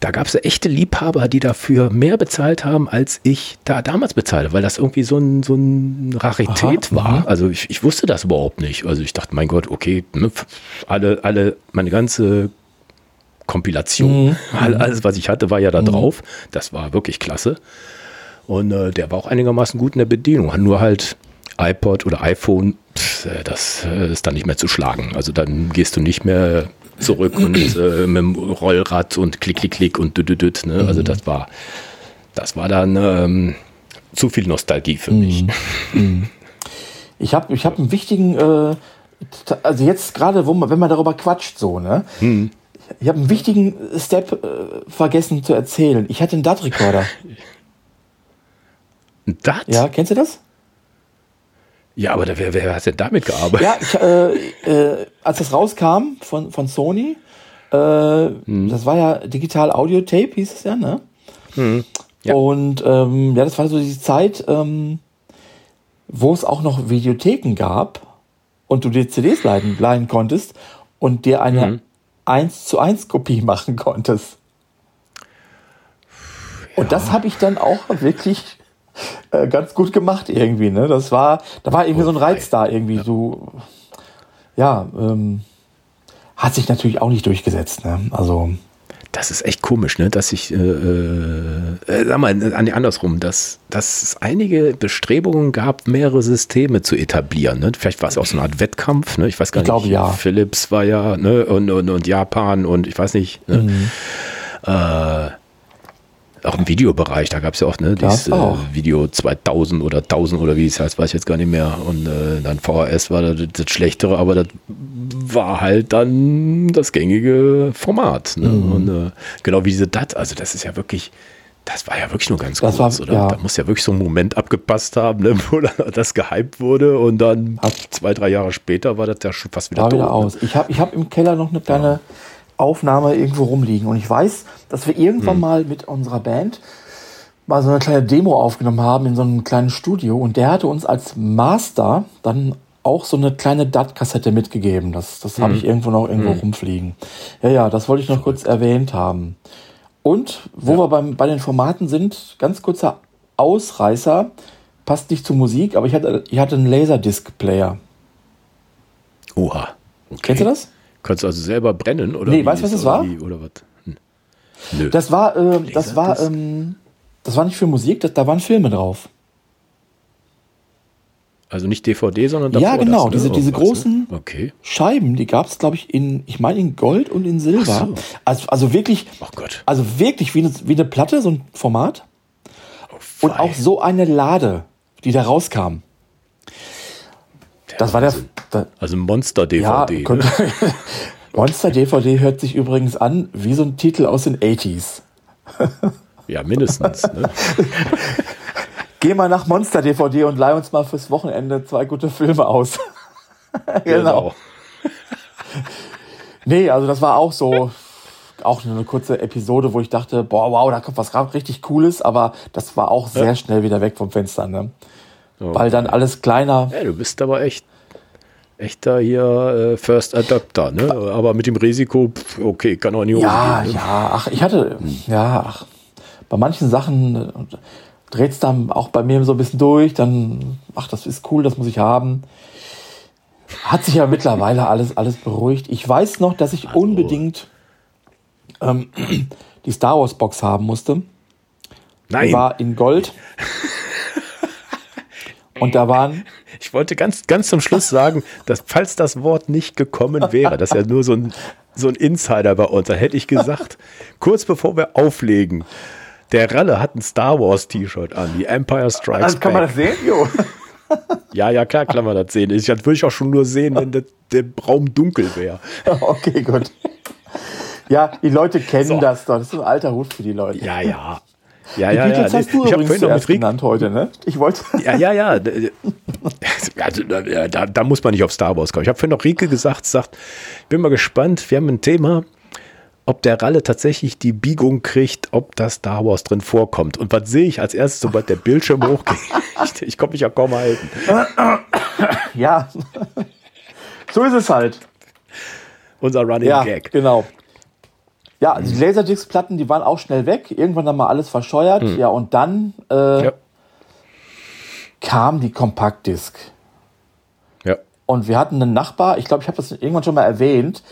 Da gab es ja echte Liebhaber, die dafür mehr bezahlt haben, als ich da damals bezahlte, weil das irgendwie so ein, so ein Rarität Aha, war. Mhm. Also ich, ich wusste das überhaupt nicht. Also ich dachte, mein Gott, okay, ne, alle, alle, meine ganze Kompilation, mhm. alles, was ich hatte, war ja da mhm. drauf. Das war wirklich klasse. Und äh, der war auch einigermaßen gut in der Bedienung. Nur halt iPod oder iPhone, pff, äh, das äh, ist dann nicht mehr zu schlagen. Also dann gehst du nicht mehr zurück und (clears throat) äh, mit dem Rollrad und klick, klick, klick und düdüdüt. Ne? Also das war, das war dann ähm, zu viel Nostalgie für mich. Mhm. Mhm. Ich habe ich hab einen wichtigen, äh, also jetzt gerade, wenn man darüber quatscht, so, ne? Mhm. Ich habe einen wichtigen Step äh, vergessen zu erzählen. Ich hatte einen DAT-Recorder. (laughs) DAT? Ja, kennst du das? Ja, aber wer, wer hat denn damit gearbeitet? Ja, ich, äh, äh, als das rauskam von, von Sony, äh, hm. das war ja Digital Audio Tape, hieß es ja, ne? Hm. Ja. Und ähm, ja, das war so die Zeit, ähm, wo es auch noch Videotheken gab und du dir CDs leihen, leihen konntest und dir eine hm. 1 zu 1 Kopie (laughs) machen konntest. Ja. Und das habe ich dann auch wirklich äh, ganz gut gemacht irgendwie, ne? Das war, da war irgendwie so ein Reiz da irgendwie, ja. so, ja, ähm, hat sich natürlich auch nicht durchgesetzt, ne? Also. das ist echt komisch, ne? dass ich, äh, äh, sag mal, an, andersrum, dass, dass es einige Bestrebungen gab, mehrere Systeme zu etablieren. Ne? Vielleicht war es auch so eine Art Wettkampf, ne? ich weiß gar Ich nicht. glaube, ja. Philips war ja, ne? und, und, und Japan und ich weiß nicht. Ne? Mhm. Äh, auch im Videobereich, da gab es ja auch, ne, Das dieses äh. Video 2000 oder 1000 oder wie es heißt, weiß ich jetzt gar nicht mehr. Und äh, dann VHS war das, das Schlechtere, aber das war halt dann das gängige Format. Ne? Mhm. Und äh, genau wie diese DAT, also das ist ja wirklich, das war ja wirklich nur ganz Das kurz, war- oder? ja. Da muss ja wirklich so ein Moment abgepasst haben, ne, (laughs) wo dann das gehypt wurde und dann Hat- zwei, drei Jahre später war das ja schon fast wieder war tot. wieder ne? aus. Ich habe ich hab im Keller noch eine kleine Aufnahme irgendwo rumliegen. Und ich weiß, dass wir irgendwann Hm. mal mit unserer Band mal so eine kleine Demo aufgenommen haben in so einem kleinen Studio. Und der hatte uns als Master dann auch so eine kleine DAT-Kassette mitgegeben. Das, das Hm. habe ich irgendwo noch irgendwo rumfliegen. Ja, ja, das wollte ich noch kurz erwähnt haben. Und wo wir beim, bei den Formaten sind, ganz kurzer Ausreißer, passt nicht zur Musik, aber ich hatte, ich hatte einen Laserdisc-Player. Oha. Okay. Kennst du das? Kannst du also selber brennen? Oder Nee, weißt du, was das war? Wie, oder was? Hm. Nö. Das war, äh, das war, ähm, das war nicht für Musik, das, da waren Filme drauf. Also nicht DVD, sondern Ja, genau, das, diese- diese was, großen- Ne? Okay. Scheiben, die gab es, glaube ich, in, ich meine in Gold und in Silber. So. Also, also wirklich, Ach Gott. also wirklich wie eine, wie eine Platte, so ein Format. Und Fei. auch so eine Lade, die da rauskam. Das war der, der Also Monster-DVD. ja, ne? könnte, (laughs) Monster DVD hört sich übrigens an wie so ein Titel aus den 80s. (laughs) ja, mindestens. Ne? (laughs) Geh mal nach Monster DVD und leih uns mal fürs Wochenende zwei gute Filme aus. genau. Nee, also das war auch so, auch nur eine kurze Episode, wo ich dachte, boah, wow, da kommt was richtig Cooles, aber das war auch sehr schnell wieder weg vom Fenster, ne? Oh. Weil dann alles kleiner. Ja, du bist aber echt echter hier äh, First Adapter, ne? Aber mit dem Risiko, pf, okay, kann auch nicht Ja, umgehen. Ne? ja, ach, ich hatte, ja, ach, bei manchen Sachen dreht es dann auch bei mir so ein bisschen durch, dann, ach, das ist cool, das muss ich haben. Hat sich ja mittlerweile alles, alles beruhigt. Ich weiß noch, dass ich unbedingt ähm, die Star Wars Box haben musste. Die Nein, war in Gold. (laughs) Und da waren, (laughs) ich wollte ganz, ganz zum Schluss sagen, dass falls das Wort nicht gekommen wäre, das ist ja nur so ein, so ein Insider bei uns, da hätte ich gesagt, (laughs) kurz bevor wir auflegen, der Ralle hat ein Star Wars T-Shirt an, die Empire Strikes also kann man Back. das sehen? Jo. (laughs) Ja, ja, klar, kann man das sehen. Ich, das würde ich auch schon nur sehen, wenn der, der Raum dunkel wäre. Okay, gut. Ja, die Leute kennen So. das doch. Das ist ein alter Hut für die Leute. Ja, ja. Ja, ja, ja. Beatles hast du ich habe vorhin noch mit Rick. genannt heute, ne? Ich wollte. (laughs) Ja, ja, ja. Also, da, (laughs) da, da muss man nicht auf Star Wars kommen. Ich habe vorhin noch Rieke gesagt, sagt, ich bin mal gespannt, wir haben ein Thema, ob der Ralle tatsächlich die Biegung kriegt, ob das Star Wars drin vorkommt. Und was sehe ich als erstes, sobald der Bildschirm hochgeht? (laughs) Ich, ich konnte mich ja kaum halten. Ja. so ist es halt. Unser Running Ja, Gag. genau. Ja, also die Laserdisc-Platten, die waren auch schnell weg. Irgendwann dann mal alles verscheuert. Ja, und dann äh, Ja. kam die Kompaktdisc. ja. Und wir hatten einen Nachbar, ich glaube, ich habe das irgendwann schon mal erwähnt,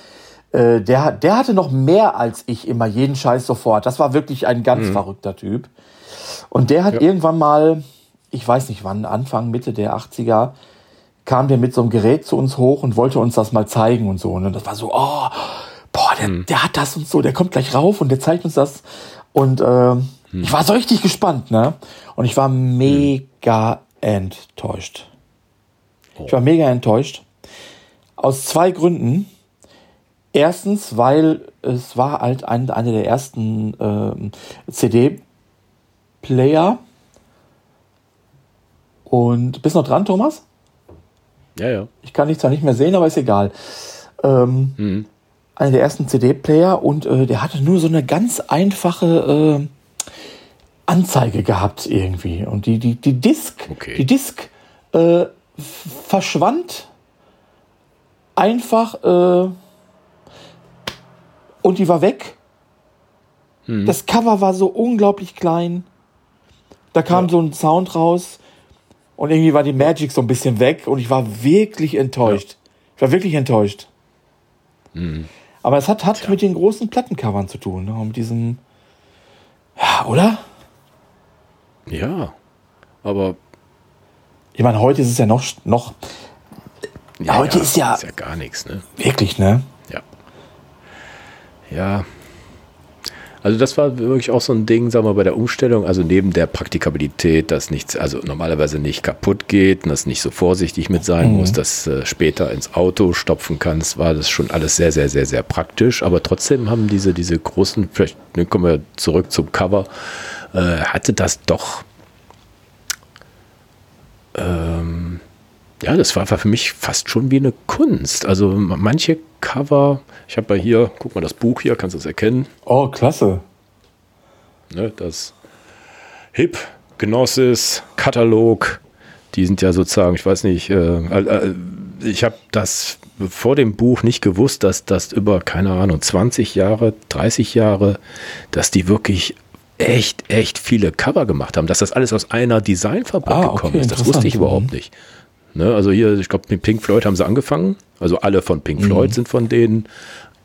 äh, der, der hatte noch mehr als ich immer, jeden Scheiß sofort. Das war wirklich ein ganz verrückter Typ. Und der hat Ja. irgendwann mal, ich weiß nicht wann, Anfang, Mitte der 80er, kam der mit so einem Gerät zu uns hoch und wollte uns das mal zeigen und so. Und das war so, oh, boah, der, der hat das und so, der kommt gleich rauf und der zeigt uns das. Und ähm, ich war so richtig gespannt, ne? Und ich war mega enttäuscht. Ich war mega enttäuscht. Aus zwei Gründen. Erstens, weil es war halt ein, eine der ersten ähm, CD-Player. Und bist noch dran, Thomas? Ja, ja. Ich kann dich zwar nicht mehr sehen, aber ist egal. Ähm, Mhm. Einer der ersten CD-Player und äh, der hatte nur so eine ganz einfache äh, Anzeige gehabt irgendwie. Und die, die, die Disk, Okay. die Disk äh, verschwand einfach äh, und die war weg. Das Cover war so unglaublich klein. Da kam so ein Sound raus und irgendwie war die Magic so ein bisschen weg und ich war wirklich enttäuscht. Ich war wirklich enttäuscht. Aber es hat, hat mit den großen Plattencovern zu tun, ne? mit diesem. Ja, oder? Ja, aber. Ich meine, heute ist es ja noch. noch ja, heute ist ja. Ist ja gar nichts, ne? Wirklich, ne? Ja. Ja, also das war wirklich auch so ein Ding, sagen wir bei der Umstellung, also neben der Praktikabilität, dass nichts, also normalerweise nicht kaputt geht und dass nicht so vorsichtig mit sein mhm. muss, dass äh, später ins Auto stopfen kannst, war das schon alles sehr, sehr, sehr, sehr praktisch. Aber trotzdem haben diese, diese großen, vielleicht ne, kommen wir zurück zum Cover, äh, hatte das doch ähm, ja, das war, für mich fast schon wie eine Kunst. Also manche Cover, ich habe bei hier, guck mal das Buch hier, kannst du es erkennen? Oh, klasse. Ne, das Hip, Gnosis, Katalog, die sind ja sozusagen, ich weiß nicht, äh, äh, ich habe das vor dem Buch nicht gewusst, dass das über, keine Ahnung, 20 Jahre, 30 Jahre, dass die wirklich echt, echt viele Cover gemacht haben, dass das alles aus einer Designfabrik ah, gekommen okay, ist. Das wusste ich überhaupt nicht. Ne? Also hier, ich glaube, mit Pink Floyd haben sie angefangen. Also alle von Pink mhm. Floyd sind von denen.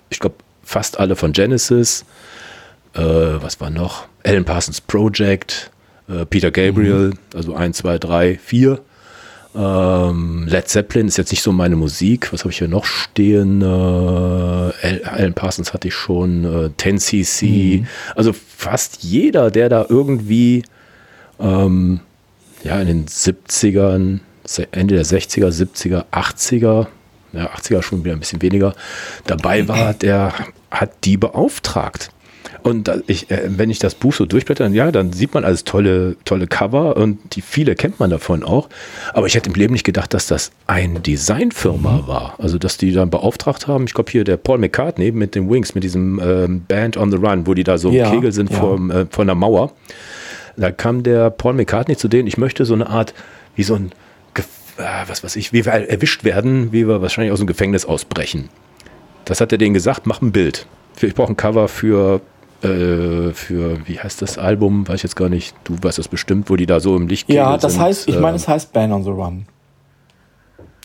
Ich glaube, fast alle von Genesis. Äh, was war noch? Alan Parsons Project, äh, Peter Gabriel, mhm. also 1, 2, 3, 4. Ähm, Led Zeppelin ist jetzt nicht so meine Musik. Was habe ich hier noch stehen? Äh, Alan Parsons hatte ich schon. Äh, 10cc. Mhm. Also fast jeder, der da irgendwie ähm, ja, in den 70ern, Ende der 60er, 70er, 80er, ja, 80er schon wieder ein bisschen weniger, dabei war, der hat die beauftragt. Und ich, äh, wenn ich das Buch so durchblätter, ja, dann sieht man alles tolle, tolle Cover und die viele kennt man davon auch. Aber ich hätte im Leben nicht gedacht, dass das eine Designfirma mhm. war. Also, dass die dann beauftragt haben. Ich glaube, hier der Paul McCartney mit den Wings, mit diesem ähm, Band on the Run, wo die da so im ja, Kegel sind ja. vom, äh, von der Mauer. Da kam der Paul McCartney zu denen, ich möchte so eine Art, wie so ein was weiß ich, wie wir erwischt werden, wie wir wahrscheinlich aus dem Gefängnis ausbrechen. Das hat er denen gesagt, mach ein Bild. Ich brauche ein Cover für, äh, für, wie heißt das Album? Weiß ich jetzt gar nicht. Du weißt das bestimmt, wo die da so im Licht gehen. Ja, das sind. heißt, ich meine, es ähm, heißt Band on the Run.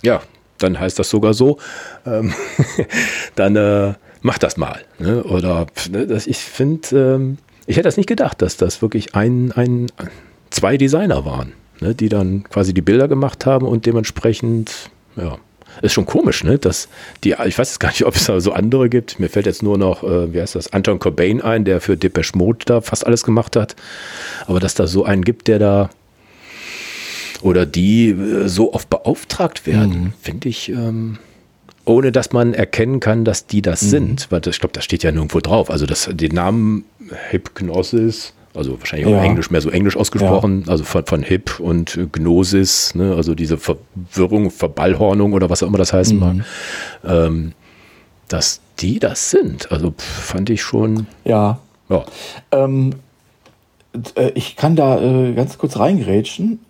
Ja, dann heißt das sogar so. Ähm, (laughs) dann äh, mach das mal. Ne? Oder ne, das, ich finde, ähm, ich hätte das nicht gedacht, dass das wirklich ein, ein, zwei Designer waren ne, die dann quasi die Bilder gemacht haben und dementsprechend, ja, ist schon komisch, ne, dass die, ich weiß jetzt gar nicht, ob es da so andere gibt. Mir fällt jetzt nur noch, äh, wie heißt das, Anton Cobain ein, der für Depeche Mode da fast alles gemacht hat. Aber dass da so einen gibt, der da oder die äh, so oft beauftragt werden, mhm. finde ich, ähm, ohne dass man erkennen kann, dass die das mhm. sind. Weil das, ich glaube, das steht ja nirgendwo drauf. Also das, den Namen Hypnosis also wahrscheinlich auch ja. Englisch, mehr so Englisch ausgesprochen, ja. also von, von Hip und Gnosis, ne? also diese Verwirrung, Verballhornung oder was auch immer das heißen mhm. mag, ähm, dass die das sind. Also fand ich schon. Ja. ja. Ähm, äh, ich kann da äh, ganz kurz reingerätschen.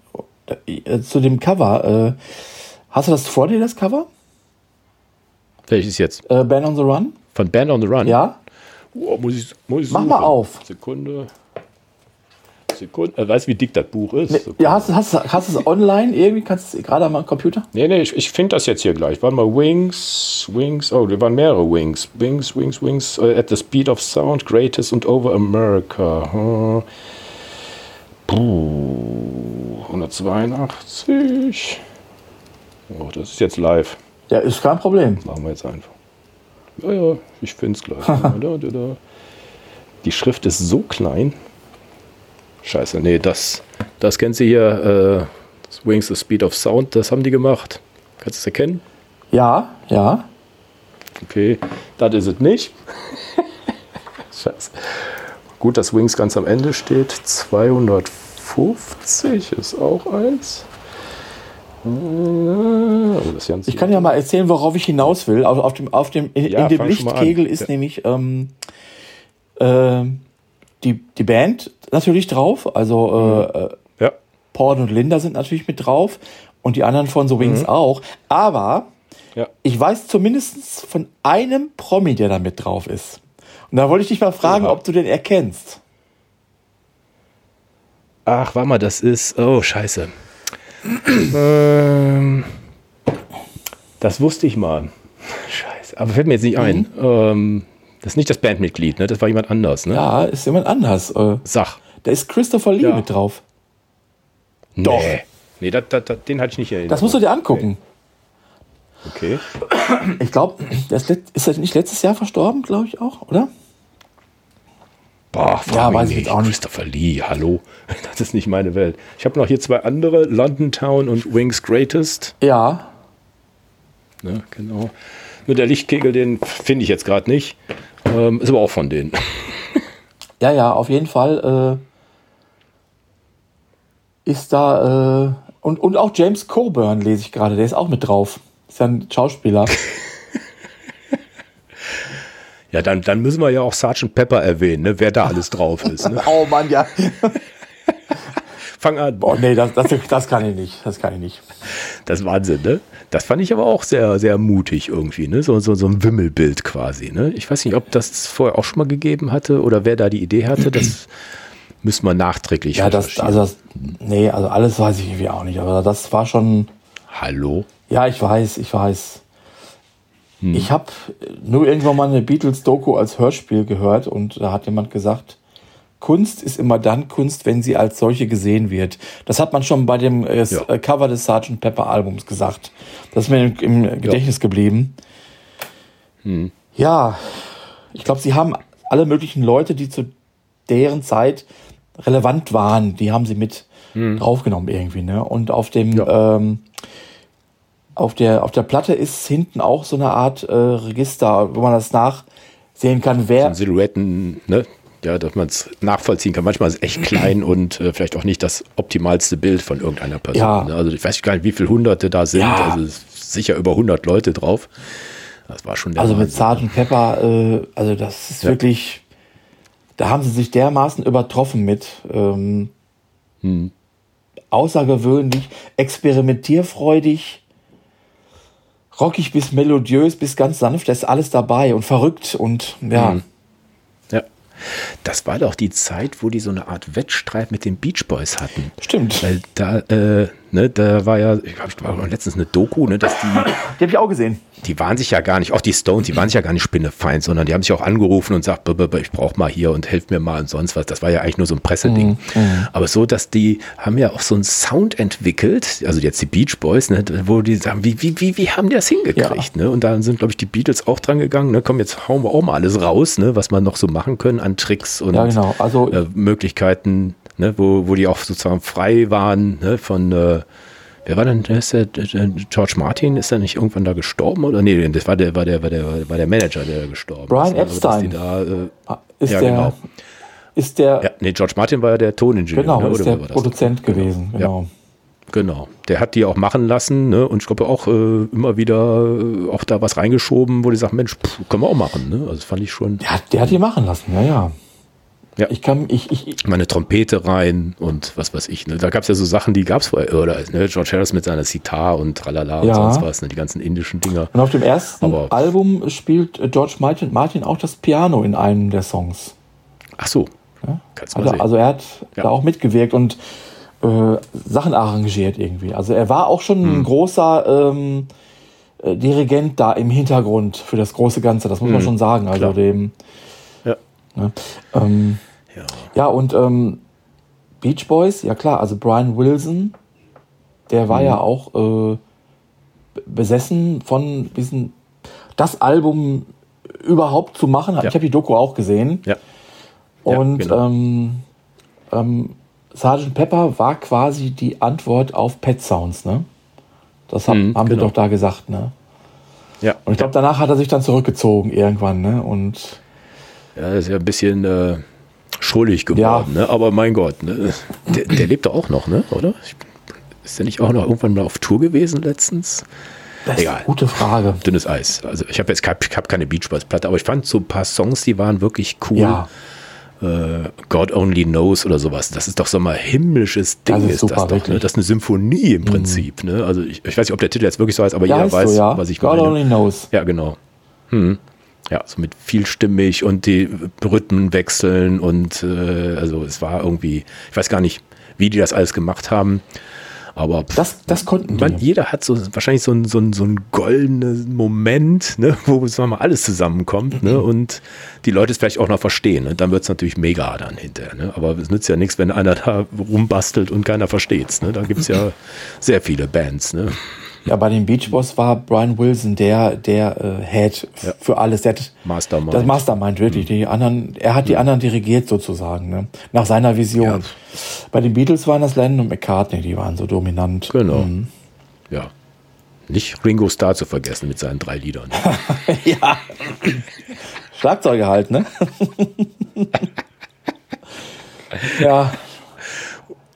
Äh, zu dem Cover. Äh, hast du das vor dir, das Cover? Welches jetzt? Äh, Band on the Run. Von Band on the Run? Ja. Oh, muss ich, muss ich Mach mal auf. Sekunde. Sekunden. Äh, weißt du, wie dick das Buch ist? Nee, ja, hast, hast, hast du es online irgendwie? Kannst du gerade am Computer? Nee, nee, ich, ich finde das jetzt hier gleich. Warte mal, Wings, Wings, oh, da waren mehrere Wings. Wings, Wings, Wings, uh, at the speed of sound, greatest and over America. Huh. Puh, 182. Oh, das ist jetzt live. Ja, ist kein Problem. Machen wir jetzt einfach. Ja, ja, ich finde es gleich. (laughs) Die Schrift ist so klein. Scheiße, nee, das, das kennt sie hier. Äh, Wings the Speed of Sound, das haben die gemacht. Kannst du es erkennen? Ja, ja. Okay, das ist es nicht. (laughs) Scheiße. Gut, dass Wings ganz am Ende steht. 250 ist auch eins. Oh, ich kann ja mal erzählen, worauf ich hinaus will. Also auf dem, auf dem, in, ja, in dem Lichtkegel ist ja. nämlich ähm, äh, die, die Band natürlich drauf. Also äh, mhm. äh, ja. Paul und Linda sind natürlich mit drauf und die anderen von The Wings mhm. auch. Aber ja. ich weiß zumindest von einem Promi, der da mit drauf ist. Und da wollte ich dich mal fragen, Oha. ob du den erkennst. Ach, warte mal, das ist. Oh, scheiße. ähm, das wusste ich mal. Scheiße. aber fällt mir jetzt nicht ein. Ähm, das ist nicht das Bandmitglied, ne? Das war jemand anders, ne? Ja, ist jemand anders. Äh, Sach. Da ist Christopher Lee Ja. mit drauf. Doch. Nee, nee das, das, das, den hatte ich nicht erinnert. Das musst du dir angucken. Okay. Ich glaube, ist, ist er nicht letztes Jahr verstorben, glaube ich auch, oder? Boah, Ja, weiß ich jetzt auch nicht. Christopher Lee, hallo. (laughs) Das ist nicht meine Welt. Ich habe noch hier zwei andere, London Town und Wings Greatest. Ja. Ne, genau. Nur der Lichtkegel, den finde ich jetzt gerade nicht. Ähm, ist aber auch von denen. (laughs) Ja, ja, auf jeden Fall äh, ist da äh, und, und auch James Coburn lese ich gerade, der ist auch mit drauf. Ist ja ein Schauspieler. (laughs) Ja, dann, dann müssen wir ja auch Sergeant Pepper erwähnen, ne, wer da alles drauf ist. Ne? (laughs) oh Mann, ja. (laughs) Fang an. Boah, nee, das, das, das kann ich nicht. Das kann ich nicht. Das ist Wahnsinn, ne? Das fand ich aber auch sehr, sehr mutig irgendwie, ne? So, so, so ein Wimmelbild quasi, ne? Ich weiß nicht, ob das vorher auch schon mal gegeben hatte oder wer da die Idee hatte. Das müssen wir nachträglich Ja, das, also das, nee, also alles weiß ich irgendwie auch nicht, aber das war schon, Hallo? ja, ich weiß, ich weiß. Ich habe nur irgendwann mal eine Beatles-Doku als Hörspiel gehört und da hat jemand gesagt, Kunst ist immer dann Kunst, wenn sie als solche gesehen wird. Das hat man schon bei dem äh, Ja. äh, Cover des Sgt. Pepper Albums gesagt. Das ist mir im, im Gedächtnis geblieben. Ja, ich glaube, sie haben alle möglichen Leute, die zu deren Zeit relevant waren, die haben sie mit draufgenommen irgendwie. Ne? Und auf dem Ja. ähm, auf der auf der Platte ist hinten auch so eine Art äh, Register, wo man das nachsehen kann, wer Silhouetten, ne? Ja, dass man es nachvollziehen kann. Manchmal ist es echt klein (clears throat) und äh, vielleicht auch nicht das optimalste Bild von irgendeiner Person. Ja. Ne? Also ich weiß gar nicht, wie viele Hunderte da sind. Ja. Also es ist sicher über 100 Leute drauf. Das war schon der Also mit Wahnsinn. Sgt. Pepper, äh, also das ist Ja. wirklich, da haben sie sich dermaßen übertroffen mit. Ähm, Hm. Außergewöhnlich, experimentierfreudig, rockig bis melodiös bis ganz sanft, da ist alles dabei und verrückt und ja. Hm. Ja. Das war doch die Zeit, wo die so eine Art Wettstreit mit den Beach Boys hatten. Stimmt. Weil da, äh, ne, da war ja, ich glaube, letztens eine Doku, ne, dass die, Die habe ich auch gesehen. die waren sich ja gar nicht, auch die Stones, die waren sich ja gar nicht spinnefeind, sondern die haben sich auch angerufen und sagt, "B- b- b- ich brauche mal hier und helft mir mal und sonst was. Das war ja eigentlich nur so ein Presseding. Aber so, dass die haben ja auch so einen Sound entwickelt, also jetzt die Beach Boys, ne, wo die sagen, wie, wie, wie, wie haben die das hingekriegt? Ne? Und da sind, glaube ich, die Beatles auch dran gegangen, ne? komm, jetzt hauen wir auch mal alles raus, ne? was man noch so machen können an Tricks und Ja, genau. Also äh, Möglichkeiten, ne, wo, wo die auch sozusagen frei waren ne, von, äh, wer war denn, ist der, George Martin, ist er nicht irgendwann da gestorben? Oder nee, das war der, war der, war der, war der Manager, der gestorben Brian ist. ne? Also, Epstein. Da, äh, ist ja, der, genau. ist der, Ja, nee, George Martin war ja der Toningenieur. genau, ne, ist oder der war das? Produzent gewesen, genau. Genau. Der hat die auch machen lassen, ne? Und ich glaube auch äh, immer wieder äh, auch da was reingeschoben, wo die sagen, Mensch, pff, können wir auch machen, ne? Also das fand ich schon. Der hat, der hat die machen lassen, ja, ja. Ja. Ich kann, ich, ich, ich meine Trompete rein und was weiß ich. Ne? Da gab es ja so Sachen, die gab es vorher. Oder ne? George Harris mit seiner Sitar und tralala und Ja. sonst was, ne? die ganzen indischen Dinger. und auf dem ersten Aber- Album spielt äh, George Martin, Martin auch das Piano in einem der Songs. Ach so. Kannst du mal Also, sehen. also er hat Ja. da auch mitgewirkt und äh, Sachen arrangiert irgendwie. Also er war auch schon Hm. ein großer ähm, äh, Dirigent da im Hintergrund für das große Ganze. Das muss man schon sagen. Also Hm. Klar. dem. Ja. Ne? Ähm, Ja. ja und ähm, Beach Boys, ja klar. Also Brian Wilson, der war Mhm. ja auch äh, besessen von diesen das Album überhaupt zu machen. Ja. Ich habe die Doku auch gesehen. Ja, Und genau. ähm, ähm, Sgt. Pepper war quasi die Antwort auf Pet Sounds, ne? Das hab, Mhm, haben genau. wir doch da gesagt, ne? ja. Und ich glaube, danach hat er sich dann zurückgezogen irgendwann, ne? Und ja, ist ja ein bisschen äh, schrullig geworden, ne? aber mein Gott, ne? der, der lebt doch auch noch, ne? oder? Ist der nicht auch noch irgendwann mal auf Tour gewesen letztens? das ist Egal. eine gute Frage. Dünnes Eis. Also ich habe jetzt kein, ich hab keine Beach Boys Platte, aber ich fand so ein paar Songs, die waren wirklich cool. Ja, äh, God Only Knows oder sowas. Das ist doch so mal himmlisches Ding, Das ist ist, super, das doch. Ne? Mhm. Das ist eine Symphonie im Prinzip. Ne? Also ich, ich weiß nicht, ob der Titel jetzt wirklich so heißt, aber ja jeder weiß, so, ja. was ich God meine. only knows. Ja, genau. Hm. Ja, so mit vielstimmig und die Rhythmen wechseln und äh, also es war irgendwie, ich weiß gar nicht, wie die das alles gemacht haben. Aber das, das konnten man, jeder hat so wahrscheinlich so einen so ein, so ein goldenen Moment, ne, wo sagen mal alles zusammenkommt ne, und die Leute es vielleicht auch noch verstehen. Ne? Dann wird es natürlich mega dann hinterher. Ne? Aber es nützt ja nichts, wenn einer da rumbastelt und keiner versteht es. Ne? Da gibt es ja (laughs) sehr viele Bands. Ne? Ja, bei den Beach Boys war Brian Wilson der, der äh, Head ja. für alles. Der hat Mastermind. Das Mastermind, wirklich. Mhm. Die anderen, er hat die mhm. anderen dirigiert sozusagen, ne? nach seiner Vision. Ja. Bei den Beatles waren das Lennon und McCartney, die waren so dominant. Genau. Mhm. Ja. Nicht Ringo Starr zu vergessen mit seinen drei Liedern. (laughs) ja. Schlagzeuge halt, ne? (laughs) ja.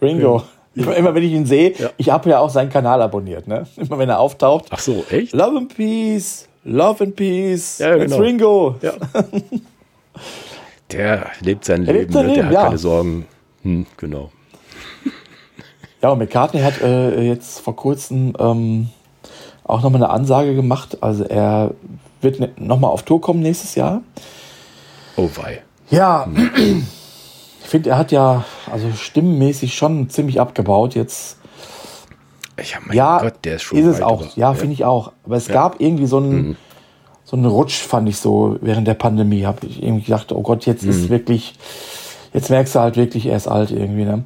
Ringo. Immer, immer wenn ich ihn sehe, ja. ich habe ja auch seinen Kanal abonniert, ne? (laughs) Immer wenn er auftaucht. Ach so, echt? Love and Peace, Love and Peace. Ja, genau. Ringo. Ja. (laughs) Der lebt sein Leben, lebt sein ne? der hat ja. keine Sorgen. Hm, genau. Ja, und McCartney hat äh, jetzt vor kurzem ähm, auch nochmal eine Ansage gemacht. Also er wird ne, nochmal auf Tour kommen nächstes Jahr. Oh wei. Ja, hm. (clears throat) Finde, er hat ja also stimmenmäßig schon ziemlich abgebaut jetzt. Ja, mein ja, Gott, der ist schon. Ist es auch. Ja, ja. finde ich auch. Aber es ja. gab irgendwie so einen, mhm. so einen Rutsch, fand ich so während der Pandemie. Habe ich irgendwie gedacht, oh Gott, jetzt mhm. ist wirklich. Jetzt merkst du halt wirklich, er ist alt irgendwie. Ne?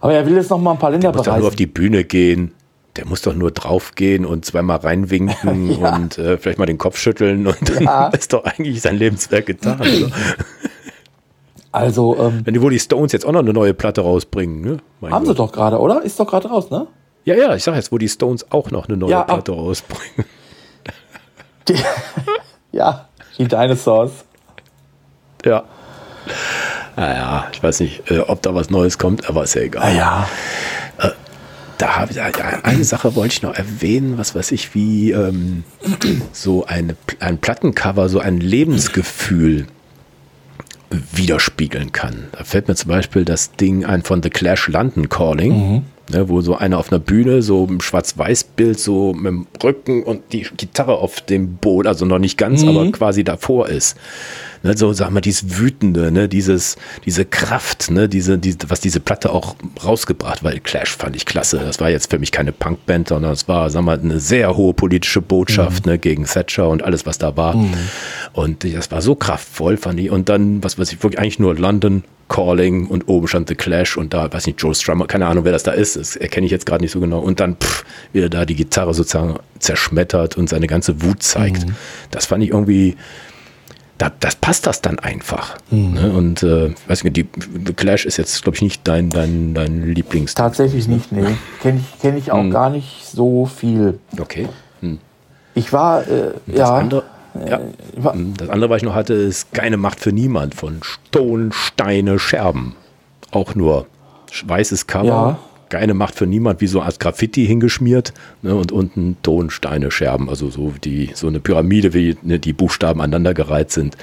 Aber er will jetzt noch mal ein paar Länder der muss doch nur auf die Bühne gehen. Der muss doch nur draufgehen und zweimal reinwinken (laughs) ja. und äh, vielleicht mal den Kopf schütteln und dann (laughs) ist doch eigentlich sein Lebenswerk getan. (laughs) Also, ähm, Wenn die wohl die Stones jetzt auch noch eine neue Platte rausbringen, ne? Mein haben Gott. sie doch gerade, oder? Ist doch gerade raus, ne? Ja, ja, ich sag jetzt, wo die Stones auch noch eine neue ja, Platte rausbringen. Die, (laughs) ja, die Dinosaurs. Ja. Naja, ich weiß nicht, äh, ob da was Neues kommt, aber ist ja egal. Naja. Äh, da habe ich eine Sache wollte ich noch erwähnen, was weiß ich, wie ähm, so eine, ein Plattencover, so ein Lebensgefühl widerspiegeln kann. Da fällt mir zum Beispiel das Ding ein von The Clash London Calling, mhm. ne, wo so einer auf einer Bühne so im Schwarz-Weiß-Bild so mit dem Rücken und die Gitarre auf dem Boot, also noch nicht ganz, mhm. aber quasi davor ist ne, so sag mal, dieses Wütende, ne, dieses, diese Kraft, ne, diese, diese, was diese Platte auch rausgebracht, weil Clash fand ich klasse. Das war jetzt für mich keine Punkband, sondern es war, sag mal, eine sehr hohe politische Botschaft, mhm. ne, gegen Thatcher und alles, was da war. Mhm. Und das war so kraftvoll, fand ich. Und dann, was weiß ich, wirklich eigentlich nur London, Calling und oben stand The Clash und da, weiß nicht, Joe Strummer, keine Ahnung, wer das da ist, das erkenne ich jetzt gerade nicht so genau. Und dann pff, wieder da die Gitarre sozusagen zerschmettert und seine ganze Wut zeigt. Mhm. Das fand ich irgendwie, da, das passt das dann einfach. Mhm. Ne? Und äh, weiß nicht, die Clash ist jetzt, glaube ich, nicht dein, dein, dein Lieblings. Tatsächlich nicht, nee. Kenne ich, kenn ich auch mhm. gar nicht so viel. Okay. Mhm. Ich war, äh, das ja. Andere, ja. War, hm, das andere, was ich noch hatte, ist Keine Macht für niemand von Stone, Steine, Scherben. Auch nur weißes Cover. Ja keine Macht für niemand, wie so als Graffiti hingeschmiert ne, und unten Tonsteine, Scherben, also so die so eine Pyramide, wie ne, die Buchstaben aneinandergereiht sind.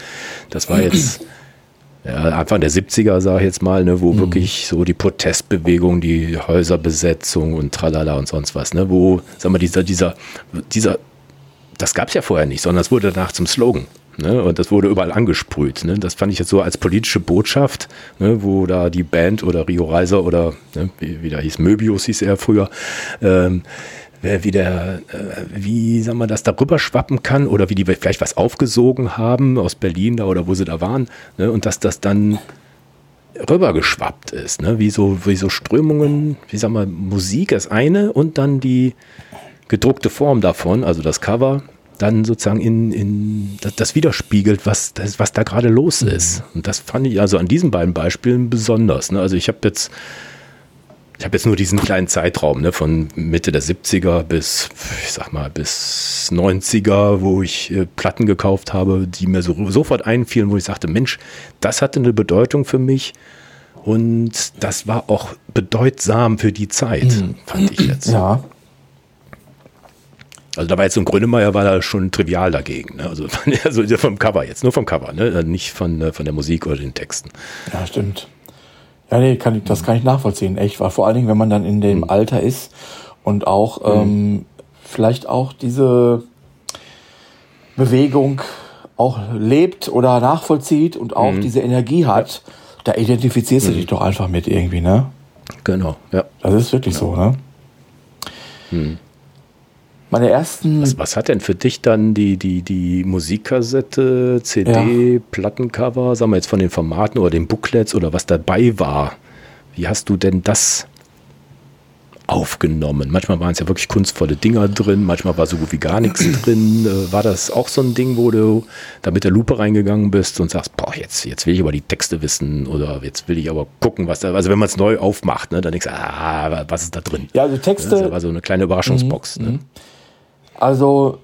Das war jetzt (clears throat) ja, Anfang der 70er, sage ich jetzt mal, ne, wo mhm. wirklich so die Protestbewegung, die Häuserbesetzung und tralala und sonst was, ne, wo, sag mal, dieser, dieser, dieser, das gab es ja vorher nicht, sondern es wurde danach zum Slogan. Ne? Und das wurde überall angesprüht. Ne? Das fand ich jetzt so als politische Botschaft, ne? wo da die Band oder Rio Reiser oder ne? wie, wie da hieß, Möbius hieß er früher, ähm, wie der, äh, wie sagen wir das darüber schwappen kann oder wie die vielleicht was aufgesogen haben aus Berlin da oder wo sie da waren ne? und dass das dann rübergeschwappt ist, ne? wie, so, wie so Strömungen, wie sagen wir, Musik ist eine und dann die gedruckte Form davon, also das Cover, dann sozusagen in, in das, widerspiegelt, was, das, was da gerade los mhm. ist. Und das fand ich also an diesen beiden Beispielen besonders. Ne? Also ich habe jetzt, ich habe jetzt nur diesen kleinen Zeitraum ne, von Mitte der 70er bis, ich sag mal, bis 90er, wo ich äh, Platten gekauft habe, die mir so, sofort einfielen, wo ich sagte, Mensch, das hatte eine Bedeutung für mich. Und das war auch bedeutsam für die Zeit, mhm. fand ich jetzt. Ja, also da war jetzt so ein Grönemeyer war da schon trivial dagegen. Ne? Also, also vom Cover jetzt, nur vom Cover, ne? Also nicht von, äh, von der Musik oder den Texten. Ja, stimmt. Ja, nee, kann ich, das kann ich nachvollziehen, echt. Weil vor allen Dingen, wenn man dann in dem mhm. Alter ist und auch mhm. ähm, vielleicht auch diese Bewegung auch lebt oder nachvollzieht und auch mhm. diese Energie hat, da identifizierst du mhm. dich doch einfach mit irgendwie, ne? Genau, ja. Das ist wirklich ja. so, ne? Meine ersten. Was, was hat denn für dich dann die, die, die Musikkassette, CD, Plattencover, sagen wir jetzt von den Formaten oder den Booklets oder was dabei war? Wie hast du denn das aufgenommen? Manchmal waren es ja wirklich kunstvolle Dinger drin, manchmal war so gut wie gar nichts (clears throat) drin. Äh, War das auch so ein Ding, wo du da mit der Lupe reingegangen bist und sagst, boah, jetzt, jetzt will ich aber die Texte wissen oder jetzt will ich aber gucken, was da, also wenn man es neu aufmacht, ne, dann denkst du, ah, was ist da drin? Ja, also Das Texte. war so eine kleine Überraschungsbox. Ne? Also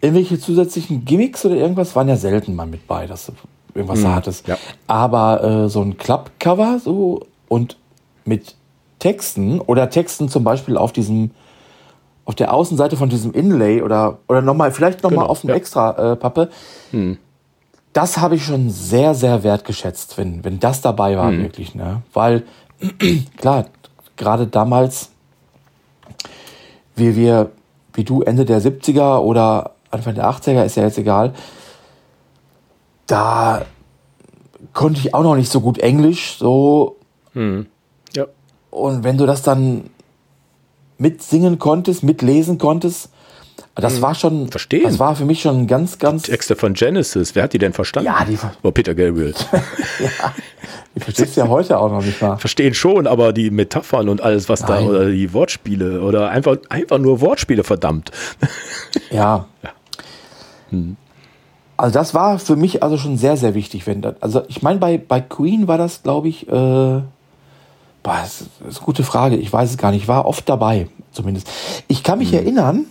irgendwelche zusätzlichen Gimmicks oder irgendwas waren ja selten mal mit bei, dass du irgendwas da hattest. ja. Aber äh, so ein Klappcover so und mit Texten oder Texten zum Beispiel auf diesem auf der Außenseite von diesem Inlay oder oder noch mal vielleicht noch mal Genau, auf dem ja. extra äh, Pappe. Das habe ich schon sehr sehr wertgeschätzt, wenn wenn das dabei war wirklich, ne? Weil (clears throat) klar, gerade damals wie wir, wie du Ende der 70er oder Anfang der 80er, ist ja jetzt egal, da konnte ich auch noch nicht so gut Englisch, so, Ja. und wenn du das dann mitsingen konntest, mitlesen konntest, das war schon, Verstehen. das war für mich schon ganz, ganz, Texte von Genesis, wer hat die denn verstanden? Ja, die ver- oh, Peter Gabriel. ich verstehe es ja heute auch noch nicht mal. Verstehen schon, aber die Metaphern und alles, was da, Nein. oder die Wortspiele oder einfach, einfach nur Wortspiele, verdammt. (laughs) Ja. Also das war für mich also schon sehr, sehr wichtig. Wenn das, also ich meine, bei, bei Queen war das, glaube ich, äh, boah, das ist das ist eine gute Frage. Ich weiß es gar nicht. Ich war oft dabei, zumindest. Ich kann mich erinnern,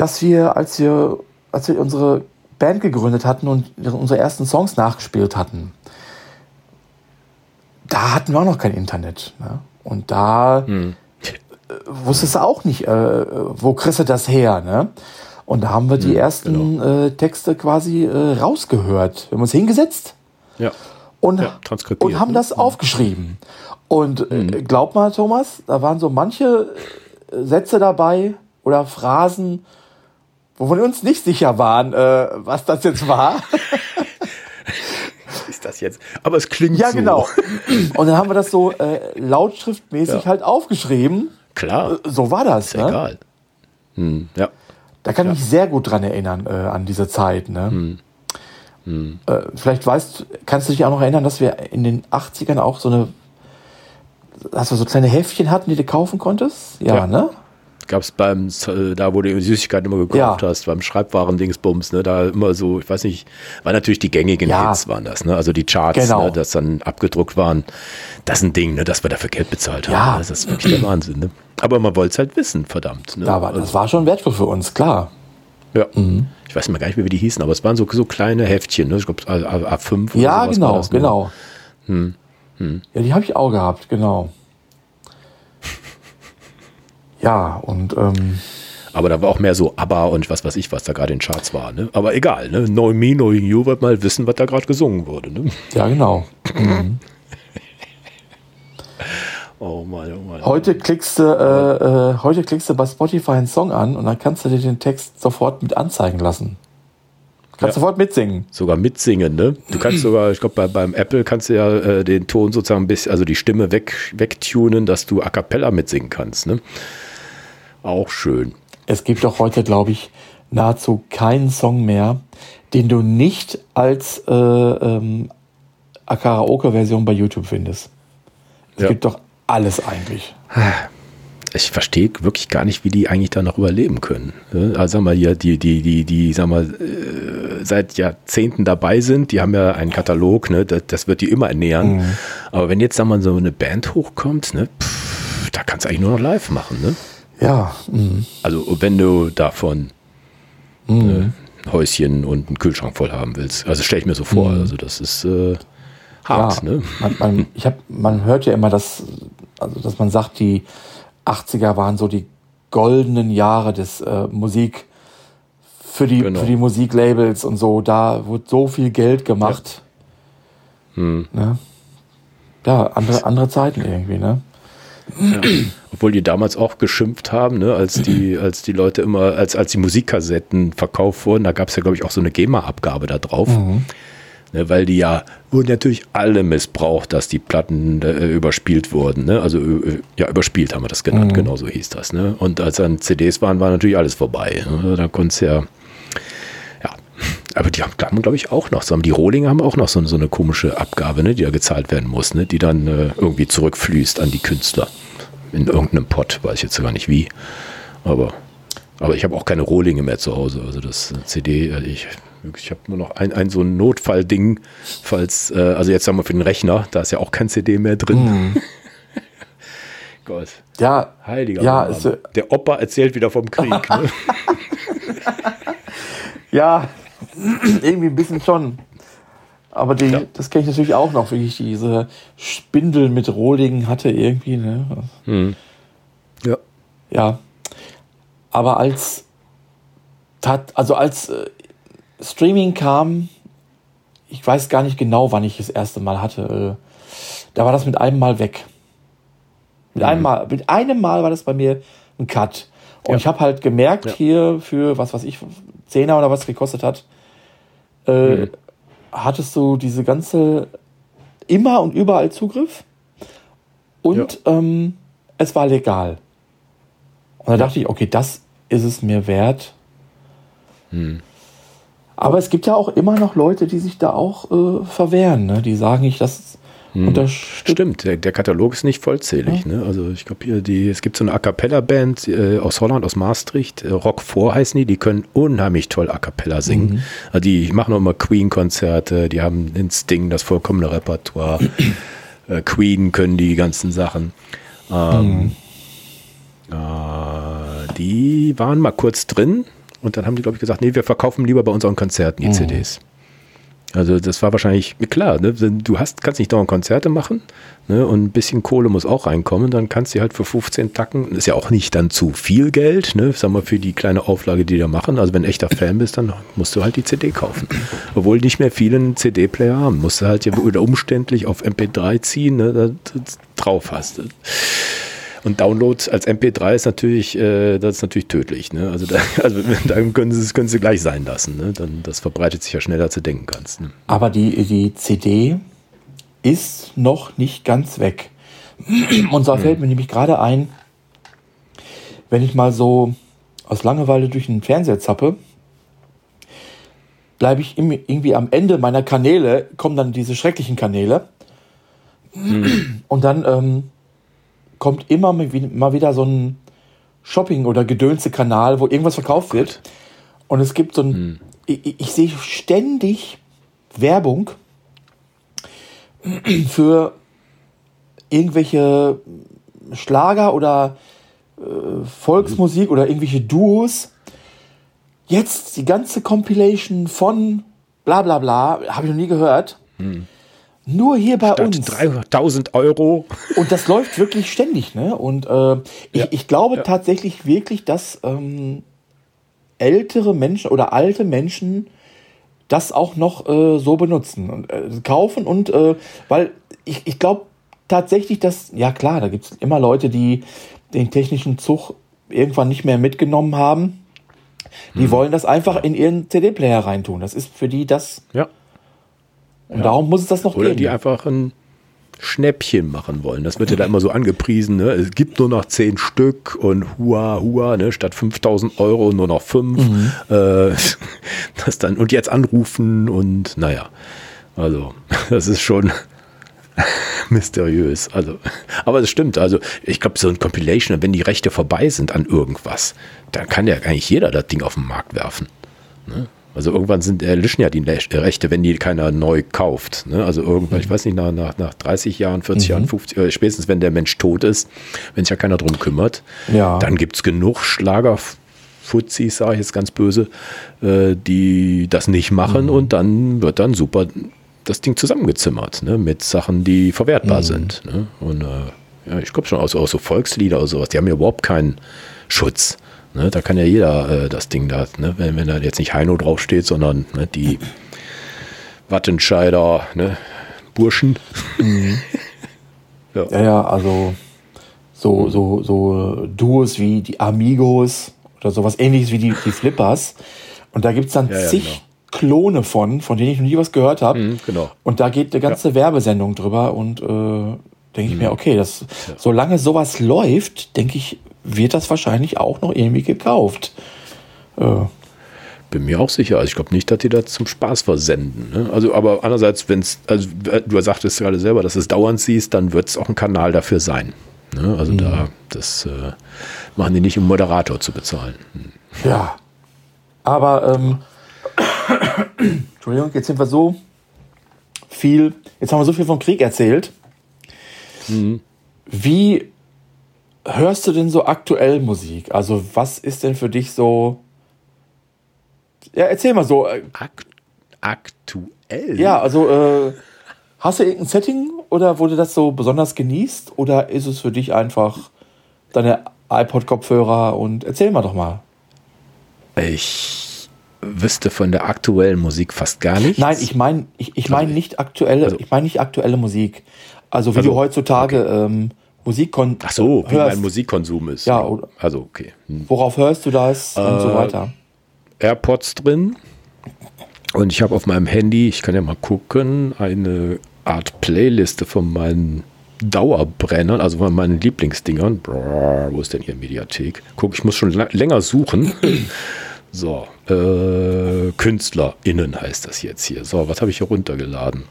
dass wir, als wir, als wir unsere Band gegründet hatten und unsere ersten Songs nachgespielt hatten, da hatten wir auch noch kein Internet. Ne? Und da äh, wusstest du auch nicht, äh, wo kriegst du das her. Ne? Und da haben wir die ersten äh, Texte quasi äh, rausgehört. Wir haben uns hingesetzt Ja. und, Ja, und haben ne? das aufgeschrieben. Und äh, glaub mal, Thomas, da waren so manche äh, Sätze dabei oder Phrasen, wo wir uns nicht sicher waren, äh, was das jetzt war. (laughs) Ist das jetzt? Aber es klingt ja, so. genau. Und dann haben wir das so äh, lautschriftmäßig Ja. halt aufgeschrieben. Klar, Äh, So war das. ist ja Ne? egal. Hm, ja. Da kann ich mich sehr gut dran erinnern, äh, an diese Zeit. Ne? Hm. Äh, vielleicht weißt, kannst du dich auch noch erinnern, dass wir in den 80ern auch so eine, dass wir so kleine Heftchen hatten, die du kaufen konntest? Ja, Ja. ne? Gab es beim, äh, da wo du Süßigkeiten immer gekauft Ja. hast, beim Schreibwaren-Dingsbums, ne, da immer so, ich weiß nicht, war natürlich die gängigen Ja. Hits waren das, ne, also die Charts, Genau. ne, das dann abgedruckt waren. Das ist ein Ding, ne, dass wir dafür Geld bezahlt haben. Ja. Das ist wirklich der Wahnsinn, ne. Aber man wollte es halt wissen, verdammt. Ne? Da war, das war schon wertvoll für uns, klar. Ja. Ich weiß mal gar nicht mehr, wie die hießen, aber es waren so, so kleine Heftchen, ne? ich glaube A5 oder Ja, genau, ne? genau. Hm. Ja, die habe ich auch gehabt, genau. Ja, und ähm, Aber da war auch mehr so ABBA und was weiß ich, was da gerade in den Charts war. Ne? Aber egal, ne? Knowing Me, Knowing You wird mal wissen, was da gerade gesungen wurde. Ne? ja, genau. (laughs) Oh Mann, oh Mann. Heute klickst du, äh, äh, heute klickst du bei Spotify einen Song an und dann kannst du dir den Text sofort mit anzeigen lassen. Kannst Ja. sofort mitsingen. Sogar mitsingen, ne? Du kannst sogar, ich glaube, bei, beim Apple kannst du ja äh, den Ton sozusagen ein bisschen, also die Stimme weg, wegtunen, dass du a cappella mitsingen kannst, ne? Auch schön. Es gibt doch heute, glaube ich, nahezu keinen Song mehr, den du nicht als äh, ähm, Karaoke-Version bei YouTube findest. Es Ja. gibt doch alles eigentlich. Ich verstehe wirklich gar nicht, wie die eigentlich da noch überleben können. ne? Also sag mal hier, die, die, die, die, sag mal, äh, seit Jahrzehnten dabei sind, die haben ja einen Katalog, ne? Das, das wird die immer ernähren. Aber wenn jetzt, sag mal, so eine Band hochkommt, ne? Pff, da kannst du eigentlich nur noch live machen, ne? Ja, mhm. Also wenn du davon äh, ein Häuschen und einen Kühlschrank voll haben willst. Also stelle ich mir so vor. Also das ist äh, hart, ja. ne? Man, man, (laughs) ich hab, man hört ja immer, dass, also, dass man sagt, die 80er waren so die goldenen Jahre des äh, Musik für die, Genau. für die Musiklabels und so. Da wurde so viel Geld gemacht. Hm. Ne? Ja, andere, andere Zeiten irgendwie, ne? Obwohl die damals auch geschimpft haben, ne, als die, als die Leute immer, als, als die Musikkassetten verkauft wurden, da gab es ja, glaube ich, auch so eine GEMA-Abgabe da drauf. Ne, weil die ja wurden natürlich alle missbraucht, dass die Platten äh, überspielt wurden. Ne? Also äh, ja, überspielt haben wir das genannt, mhm. genau so hieß das. Ne? Und als dann CDs waren, war natürlich alles vorbei. Ne? Da konnte ja, ja, aber die haben, glaube ich, auch noch, so die Rohlinge haben auch noch so, so eine komische Abgabe, ne, die da gezahlt werden muss, ne? die dann äh, irgendwie zurückfließt an die Künstler. In irgendeinem Pott, weiß ich jetzt gar nicht wie. Aber, aber ich habe auch keine Rohlinge mehr zu Hause. Also das CD, äh, ich ich habe nur noch ein, ein so ein Notfallding, falls, äh, also jetzt sagen wir für den Rechner, da ist ja auch kein CD mehr drin. Mhm. (laughs) Gott. Ja. Heiliger ja, ist, äh, Der Opa erzählt wieder vom Krieg. ne? (laughs) (laughs) ja, irgendwie ein bisschen schon. Aber die, ja. das kenne ich natürlich auch noch, wie ich diese Spindel mit Rohlingen hatte irgendwie. Ne? Mhm. Ja. Ja. Aber als also als äh, Streaming kam, ich weiß gar nicht genau, wann ich das erste Mal hatte. Da war das mit einem Mal weg. Mit, mhm. einem, Mal, mit einem Mal war das bei mir ein Cut. Und ja. ich habe halt gemerkt, ja. hier für was weiß ich, Zehner oder was gekostet hat, äh, mhm. hattest du diese ganze immer und überall Zugriff. Und ja. ähm, es war legal. Und da dachte ich, okay, das ist es mir wert. Mhm. Aber es gibt ja auch immer noch Leute, die sich da auch äh, verwehren. Ne? Die sagen nicht, dass hm. unterstützt. Stimmt, der, der, Katalog ist nicht vollzählig. Ja. Ne? Also ich glaube hier, die, es gibt so eine A Cappella-Band äh, aus Holland, aus Maastricht, äh, Rock 4 heißen die, die können unheimlich toll A Cappella singen. Mhm. Also die machen auch immer Queen-Konzerte, die haben den Sting, das vollkommene Repertoire. (clears throat) äh, Queen können die ganzen Sachen. Ähm, mhm. äh, die waren mal kurz drin, und dann haben die, glaube ich, gesagt, nee, wir verkaufen lieber bei unseren Konzerten die mhm. CDs. Also das war wahrscheinlich klar, ne? du hast, kannst nicht dauernd Konzerte machen ne? und ein bisschen Kohle muss auch reinkommen, dann kannst du halt für 15 Tacken, ist ja auch nicht dann zu viel Geld, ne? sag mal für die kleine Auflage, die da machen, also wenn echter Fan bist, dann musst du halt die CD kaufen. Obwohl nicht mehr viele einen CD-Player haben, musst du halt ja wieder umständlich auf MP3 ziehen, ne? da, drauf hast. Und Download als MP3 ist natürlich, äh, das ist natürlich tödlich. Ne? Also, da, (laughs) also dann können sie können sie gleich sein lassen. Ne? Dann, das verbreitet sich ja schneller, als du denken kannst. Ne? Aber die, die CD ist noch nicht ganz weg. (clears throat) Und zwar fällt mir nämlich gerade ein, wenn ich mal so aus Langeweile durch den Fernseher zappe, bleibe ich irgendwie am Ende meiner Kanäle, kommen dann diese schrecklichen Kanäle. Mhm. Und dann ähm, kommt immer mal wieder so ein Shopping- oder Gedönse-Kanal, wo irgendwas verkauft wird. Und es gibt so ein, hm. ich, ich, sehe ständig Werbung für irgendwelche Schlager oder äh, Volksmusik oder irgendwelche Duos. Jetzt die ganze Compilation von bla bla bla, habe ich noch nie gehört. Hm. Nur hier bei Statt uns. 3000 Euro. Und das läuft wirklich ständig, ne? Und äh, ich, ja. ich glaube ja. tatsächlich wirklich, dass ähm, ältere Menschen oder alte Menschen das auch noch äh, so benutzen und äh, kaufen und äh, weil ich, ich glaube tatsächlich, dass, ja klar, da gibt es immer Leute, die den technischen Zug irgendwann nicht mehr mitgenommen haben. Die hm. wollen das einfach in ihren CD-Player reintun. Das ist für die das, ja. Und ja. darum muss es das noch Oder geben. die einfach ein Schnäppchen machen wollen. Das wird ja da immer so angepriesen. Ne? Es gibt nur noch zehn Stück und hua, hua, ne? statt 5000 Euro nur noch fünf. Mhm. Äh, (laughs) das dann, und jetzt anrufen und naja. Also, (laughs) das ist schon (laughs) mysteriös. Also, aber es stimmt. Also, ich glaube, so ein Compilation, wenn die Rechte vorbei sind an irgendwas, dann kann ja eigentlich jeder das Ding auf den Markt werfen. Ne? Also irgendwann sind erlischen ja die Rechte, wenn die keiner neu kauft. Ne? Also irgendwann, mhm. ich weiß nicht, nach, nach, nach 30 Jahren, 40 mhm. Jahren, 50, äh, spätestens wenn der Mensch tot ist, wenn sich ja keiner drum kümmert, ja. dann gibt es genug Schlagerfuzis, sage ich jetzt ganz böse, äh, die das nicht machen mhm. und dann wird dann super das Ding zusammengezimmert, ne? mit Sachen, die verwertbar mhm. sind. Ne? Und äh, ja, ich glaube schon, auch so, auch so Volkslieder oder sowas, die haben ja überhaupt keinen Schutz. Ne, da kann ja jeder äh, das Ding da, ne, wenn, wenn da jetzt nicht Heino draufsteht, sondern ne, die Wattenscheider ne, Burschen. Mhm. (laughs) ja. ja, ja, also so, so, so Duos wie die Amigos oder sowas ähnliches wie die, die Flippers. Und da gibt es dann ja, ja, zig genau. Klone von, von denen ich noch nie was gehört habe. Mhm, genau. Und da geht eine ganze Werbesendung drüber und äh, denke ich mir, okay, das, solange sowas läuft, denke ich, wird das wahrscheinlich auch noch irgendwie gekauft. Äh, Bin mir auch sicher. Also ich glaube nicht, dass die das zum Spaß versenden. Ne? Also, aber andererseits, wenn es, also du sagtest gerade selber, dass es dauernd siehst, dann wird es auch ein Kanal dafür sein. Ne? Also da, das äh, machen die nicht, um Moderator zu bezahlen. Hm. Ja. Aber, ähm, Entschuldigung, jetzt sind wir so viel, jetzt haben wir so viel vom Krieg erzählt. Wie hörst du denn so aktuell Musik? Also, was ist denn für dich so. Ja, erzähl mal so. äh, Akt, aktuell? Ja, also, äh, hast du irgendein Setting oder wurde das so besonders genießt? Oder ist es für dich einfach deine iPod-Kopfhörer und erzähl mal doch mal. Ich wüsste von der aktuellen Musik fast gar nichts. Nein, ich meine ich, ich mein nicht aktuelle, Also- ich meine nicht aktuelle Musik. Also wie Also, du heutzutage ähm, Musik kon Ach so, wie hörst. mein Musikkonsum ist. Ja, oder- Also, okay. Hm. Worauf hörst du das und Äh, so weiter? AirPods drin. Und ich habe auf meinem Handy, ich kann ja mal gucken, eine Art Playliste von meinen Dauerbrennern, also von meinen Lieblingsdingern. Brrr, wo ist denn hier Mediathek? Guck, ich muss schon länger suchen. so, äh, KünstlerInnen heißt das jetzt hier. So, was habe ich hier runtergeladen?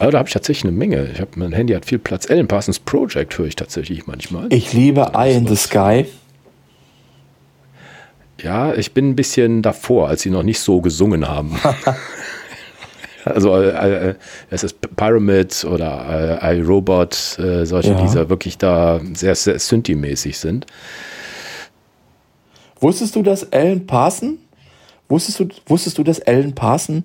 Also da habe ich tatsächlich eine Menge. Ich habe mein Handy hat viel Platz. Alan Parsons Project höre ich tatsächlich manchmal. Ich liebe Eye in the Sky. Ja, ich bin ein bisschen davor, als sie noch nicht so gesungen haben. (laughs) also äh, äh, es ist Pyramid oder äh, iRobot, äh, solche, Ja. die da wirklich da sehr, sehr Synthi-mäßig sind. Wusstest du, dass Alan Parson, wusstest du, wusstest du, dass Alan Parson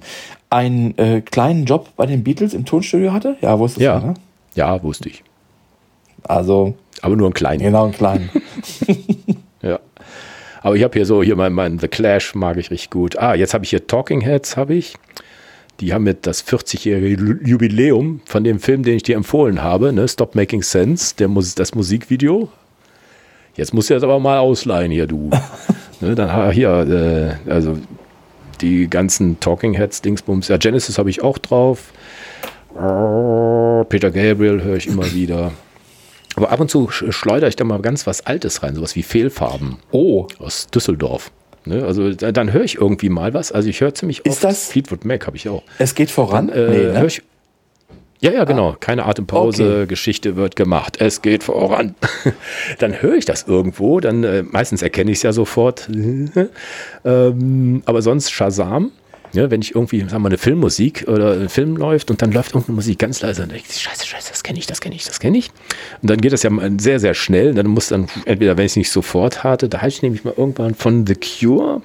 einen äh, kleinen Job bei den Beatles im Tonstudio hatte? Ja, wusstest Ja, du, ne? ja, wusste ich. Also, Aber nur einen kleinen. genau, einen kleinen. (laughs) Ja. Aber ich habe hier so, hier mein, mein The Clash mag ich richtig gut. Ah, jetzt habe ich hier Talking Heads, habe ich. Die haben mit das 40-jährige Lu- Jubiläum von dem Film, den ich dir empfohlen habe, ne, Stop Making Sense, der Mus das Musikvideo. Jetzt musst du jetzt aber mal ausleihen hier, du. (laughs) ne, dann ha- hier, äh, also die ganzen Talking Heads, Dingsbums. Ja, Genesis habe ich auch drauf. Peter Gabriel höre ich immer wieder. Aber ab und zu sch- schleudere ich da mal ganz was Altes rein, sowas wie Fehlfarben Oh, aus Düsseldorf. Ne, also da, dann höre ich irgendwie mal was. Also ich höre ziemlich Ist das- Fleetwood Mac habe ich auch. es geht voran. Äh, nee, ne? Ja, ja, genau. Keine Atempause, Okay. Geschichte wird gemacht. Es geht voran. (laughs) dann höre ich das irgendwo. Dann äh, meistens erkenne ich es ja sofort. (laughs) ähm, aber sonst Shazam. Ja, wenn ich irgendwie, sagen wir mal, eine Filmmusik oder ein Film läuft und dann läuft irgendeine Musik ganz leise, dann denke ich, scheiße, scheiße, das kenne ich, das kenne ich, das kenne ich. Und dann geht das ja sehr, sehr schnell. Dann muss dann, entweder wenn ich es nicht sofort hatte, da hatte ich nämlich mal irgendwann von The Cure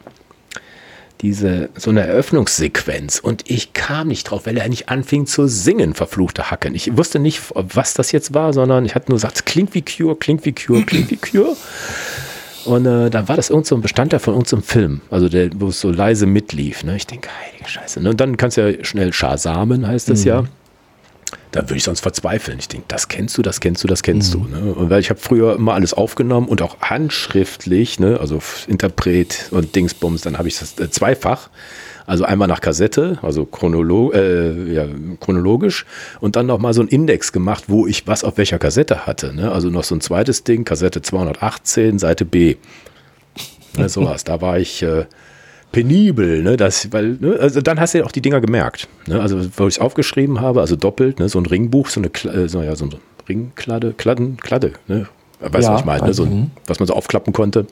diese, so eine Eröffnungssequenz und ich kam nicht drauf, weil er nicht anfing zu singen, verfluchte Hacken. Ich wusste nicht, was das jetzt war, sondern ich hatte nur gesagt, es klingt wie Cure, klingt wie Cure, klingt wie Cure. Und äh, dann war das irgend so ein Bestandteil von irgendeinem Film, also der, wo es so leise mitlief. Ne? Ich denke, heilige Scheiße. Ne? Und dann kannst du ja schnell Shazamen, heißt das ja. Da würde ich sonst verzweifeln. Ich denke, das kennst du, das kennst du, das kennst du. Ne? Und weil ich habe früher immer alles aufgenommen und auch handschriftlich, ne? also Interpret und Dingsbums, dann habe ich das äh, zweifach. Also einmal nach Kassette, also chronolo äh, ja, chronologisch und dann nochmal so ein Index gemacht, wo ich was auf welcher Kassette hatte. Ne? Also noch so ein zweites Ding, Kassette 218, Seite B. Ne, sowas. Da war ich äh, penibel, ne? Das, weil, ne? Also dann hast du ja auch die Dinger gemerkt. Ne? Also, wo ich es aufgeschrieben habe, also doppelt, ne? so ein Ringbuch, so eine Kla- äh, so, ja, so eine Ringkladde, Kladden, Kladde, ne? Weißt du, Ja, was ich meine, ne? so, weiß ein- was man so aufklappen konnte.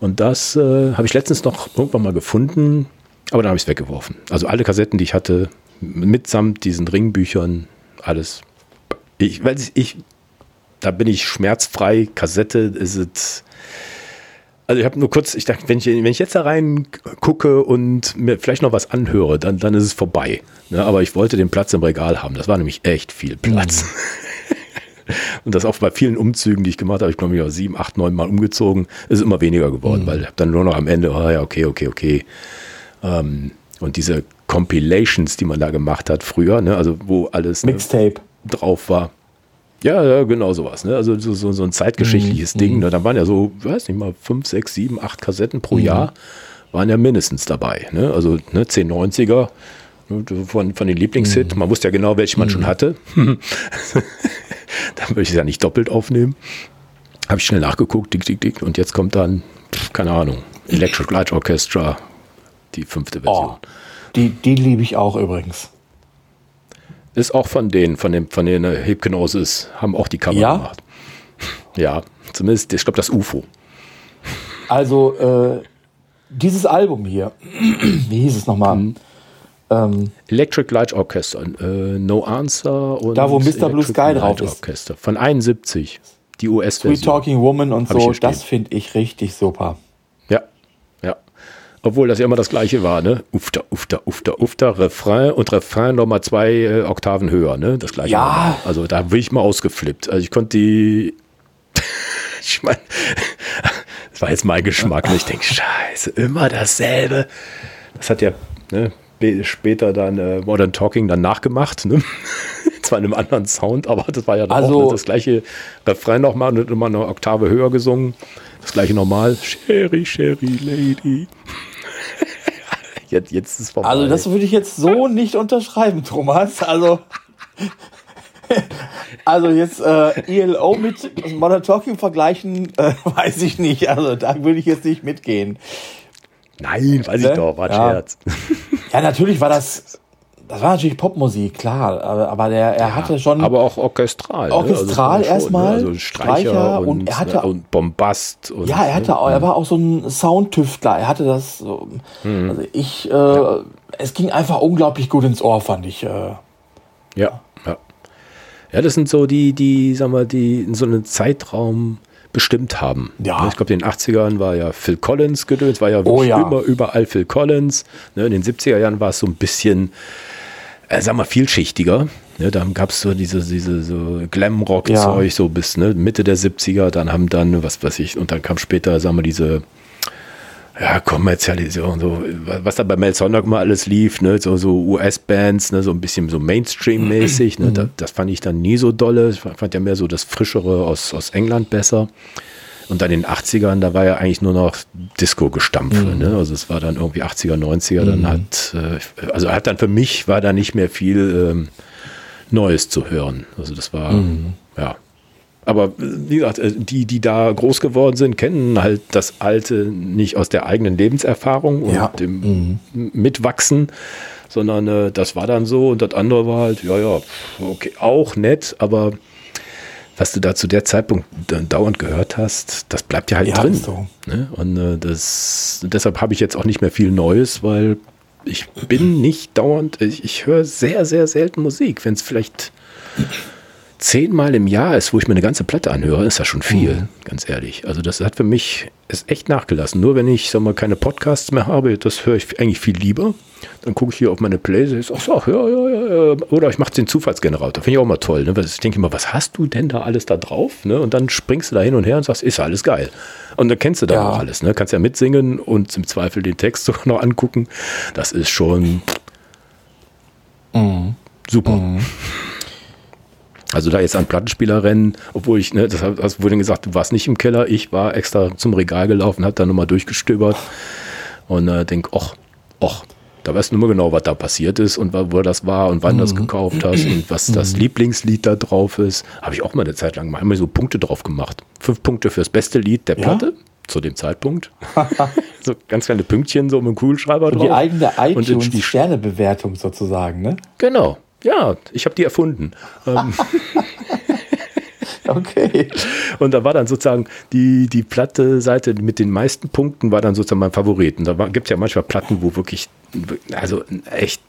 Und das äh, habe ich letztens noch irgendwann mal gefunden, aber dann habe ich es weggeworfen. Also alle Kassetten, die ich hatte, mitsamt diesen Ringbüchern, alles. Ich, weil ich, ich, da bin ich schmerzfrei. Kassette ist es. Also ich habe nur kurz, ich dachte, wenn ich, wenn ich jetzt da rein gucke und mir vielleicht noch was anhöre, dann, dann ist es vorbei. Ne, aber ich wollte den Platz im Regal haben. Das war nämlich echt viel Platz. (laughs) Und das auch bei vielen Umzügen, die ich gemacht habe, ich glaube, ich habe sieben, acht, neun Mal umgezogen, ist es immer weniger geworden, weil ich habe dann nur noch am Ende, oh ja, okay, okay, okay. Ähm, und diese Compilations, die man da gemacht hat früher, ne, also wo alles ne, Mixtape. drauf war. Ja, ja, genau sowas. Ne? Also so, so, so ein zeitgeschichtliches Ding. Ne? Da waren ja so, weiß nicht mal, fünf, sechs, sieben, acht Kassetten pro Jahr. waren ja mindestens dabei. Ne? Also ne, 1090er ne, von, von den Lieblingshit. Man wusste ja genau, welche man schon hatte. (laughs) da würde ich es ja nicht doppelt aufnehmen. Habe ich schnell nachgeguckt, dick, dick, dick. Und jetzt kommt dann, keine Ahnung, Electric Light Orchestra, die fünfte Version. Oh, die die liebe ich auch übrigens. Ist auch von denen, von, dem, von den Hypnosis, haben auch die Cover Ja? gemacht. Ja, zumindest, ich glaube, das UFO. Also äh, dieses Album hier, (clears throat) wie hieß es nochmal? Mhm. Ähm, Electric Light Orchestra, äh, No Answer und Da, wo Mr. Blue Sky drauf ist. Orchestra von 71, die Sweet US-Version. Talking Woman und Hab so, das finde ich richtig super. Obwohl das ja immer das gleiche war, ne? Ufter, ufter, ufter, ufter, Refrain und Refrain nochmal zwei äh, Oktaven höher, ne? Das gleiche. Ja. nochmal. Also da bin ich mal ausgeflippt. Also ich konnte die. (laughs) ich meine, (laughs) das war jetzt mein Geschmack. Und ich denke, scheiße, immer dasselbe. Das hat ja ne, später dann äh, Modern Talking dann nachgemacht, ne? (laughs) Zwar in einem anderen Sound, aber das war ja dann Also- auch ne, das gleiche Refrain nochmal und immer eine Oktave höher gesungen. Das gleiche nochmal. Sherry, Sherry, Lady. Jetzt, jetzt ist vorbei. Also das würde ich jetzt so nicht unterschreiben, Thomas. Also, (laughs) also jetzt äh, ELO mit Modern Talking vergleichen, äh, (laughs) weiß ich nicht. Also da würde ich jetzt nicht mitgehen. Nein, weiß ich Ne? doch, war ein Ja. Scherz. Ja, natürlich war das, das war natürlich Popmusik, klar. Aber, der, er hatte schon, Aber auch orchestral. ne? Orchestral schon, erstmal, Also Streicher, Streicher und, und er hatte- und Bombast. Und, ja, er hatte, auch, er war auch so ein Soundtüftler. Er hatte das, so, Mhm. also ich, äh, es ging einfach unglaublich gut ins Ohr, fand ich. Äh. Ja, ja. Ja, das sind so die, die, sagen wir, die in so einem Zeitraum bestimmt haben. Ja. Ich glaube, in den 80ern war ja Phil Collins gedöns, war ja, Oh wirklich ja. immer überall Phil Collins. Ne, in den 70er Jahren war es so ein bisschen, äh, sagen wir, vielschichtiger. Ne, dann gab es so diese, diese so Glam-Rock-Zeug Ja. so bis ne, Mitte der 70er. Dann haben dann, was weiß ich, und dann kam später, sagen wir, diese ja, Kommerzialisierung, so, was da bei Mel Sondag mal alles lief, ne, so, so US-Bands, ne, so ein bisschen so Mainstream-mäßig, ne, da, das fand ich dann nie so dolle. Ich fand ja mehr so das Frischere aus, aus England besser. Und dann in den 80ern, da war ja eigentlich nur noch Disco-Gestampfe, ne, also es war dann irgendwie 80er, 90er, dann hat, äh, also hat dann für mich, war da nicht mehr viel ähm, Neues zu hören. Also das war, ja, aber äh, wie gesagt, äh, die, die da groß geworden sind, kennen halt das Alte nicht aus der eigenen Lebenserfahrung und Ja. dem Mitwachsen, sondern äh, das war dann so und das andere war halt, ja, ja, okay, auch nett, aber was du da zu der Zeitpunkt dauernd gehört hast, das bleibt ja halt Ja, drin. so. Ne? Und äh, das, deshalb habe ich jetzt auch nicht mehr viel Neues, weil ich bin nicht dauernd, ich, ich höre sehr, sehr selten Musik. Wenn es vielleicht zehnmal im Jahr ist, wo ich mir eine ganze Platte anhöre, ist das schon viel, Mhm. ganz ehrlich. Also das hat für mich ist echt nachgelassen. Nur wenn ich, sag mal, keine Podcasts mehr habe, das höre ich eigentlich viel lieber. Dann gucke ich hier auf meine Playlist, ach so, ja, ja, ja. Oder ich mache den Zufallsgenerator. Finde ich auch mal toll. Ne? Ich denke immer, was hast du denn da alles da drauf? Ne? Und dann springst du da hin und her und sagst, ist ja alles geil. Und dann kennst du da Ja. auch alles. Ne? Kannst ja mitsingen und im Zweifel den Text (laughs) sogar noch angucken. Das ist schon super. Also da jetzt an Plattenspieler rennen, obwohl ich, ne, das hast vorhin gesagt, du warst nicht im Keller, ich war extra zum Regal gelaufen, hab da nochmal durchgestöbert und äh, denk, och, och, da weißt du nur genau, was da passiert ist und wo das war und wann du das gekauft hast und was (clears throat) das Lieblingslied da drauf ist. Habe ich auch mal eine Zeit lang mal, so Punkte drauf gemacht. Fünf Punkte fürs beste Lied der Ja? Platte zu dem Zeitpunkt. (laughs) so ganz kleine Pünktchen so mit dem Kugelschreiber drauf. Die eigene Und die- iTunes-Sternebewertung sozusagen, ne? Genau. Ja, ich habe die erfunden. ähm, (laughs) Okay. Und da war dann sozusagen die, die platte Seite mit den meisten Punkten war dann sozusagen mein Favorit. Und da gibt es ja manchmal Platten, wo wirklich, also echt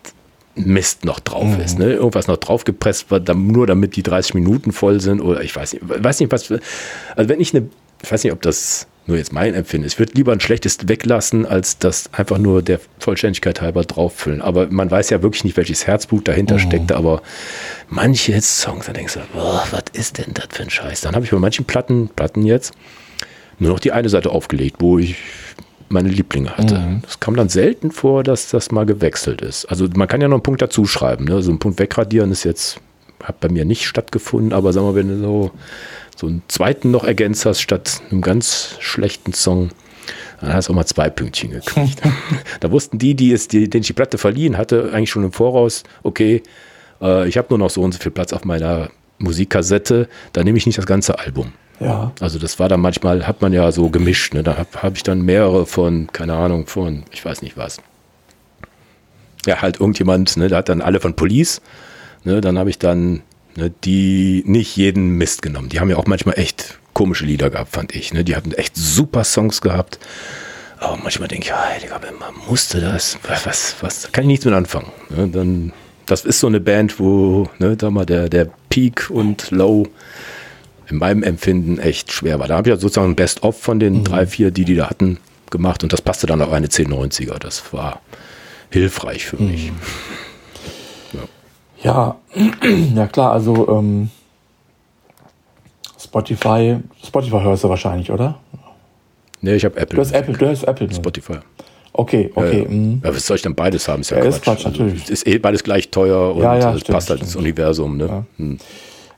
Mist noch drauf ist. Ne? Irgendwas noch draufgepresst wird, dann nur damit die 30 Minuten voll sind oder ich weiß nicht, weiß nicht was. Also wenn ich eine, ich weiß nicht, ob das nur jetzt mein Empfinden ich würde lieber ein schlechtes weglassen, als das einfach nur der Vollständigkeit halber drauffüllen. Aber man weiß ja wirklich nicht, welches Herzblut dahinter steckte, aber manche Songs, da denkst du, boah, was ist denn das für ein Scheiß? Dann habe ich bei manchen Platten, Platten jetzt nur noch die eine Seite aufgelegt, wo ich meine Lieblinge hatte. Es kam dann selten vor, dass das mal gewechselt ist. Also man kann ja noch einen Punkt dazu schreiben. Ne? So einen Punkt wegradieren ist jetzt, hat bei mir nicht stattgefunden, aber sagen wir, wenn du so, so einen zweiten noch ergänzt hast, statt einem ganz schlechten Song, Dann hast du auch mal zwei Pünktchen gekriegt. (laughs) da wussten die, die es, die, denen ich die Platte verliehen hatte, eigentlich schon im Voraus, okay, äh, ich habe nur noch so und so viel Platz auf meiner Musikkassette, da nehme ich nicht das ganze Album. Ja. Also das war dann manchmal, hat man ja so gemischt. Ne? Da habe hab ich dann mehrere von, keine Ahnung, von, ich weiß nicht was. Ja, halt irgendjemand, ne, der hat dann alle von Police. Ne, dann habe ich dann ne, die nicht jeden Mist genommen. Die haben ja auch manchmal echt komische Lieder gehabt, fand ich. Ne? Die hatten echt super Songs gehabt. Aber manchmal denke ich, Heiliger, man musste das. Was, was, was, da kann ich nichts mit anfangen. Ne? Dann, das ist so eine Band, wo, ne, da mal der, der Peak und Low in meinem Empfinden echt schwer war. Da habe ich ja sozusagen ein Best-of von den mhm. drei, vier, die die da hatten, gemacht und das passte dann auf eine 1090er. Das war hilfreich für mich. Mhm. Ja. Ja, (clears throat) ja klar, also ähm, Spotify, Spotify hörst du wahrscheinlich, oder? Nee, ich habe Apple. Du hast Apple, du hast Apple. Spotify. Okay, okay. Ja, ja. was soll ich denn beides haben? Ist ja, ja Quatsch. Ist Quatsch natürlich. Also, ist eh beides gleich teuer und ja, ja, es passt halt ins Universum. Ne? Hm.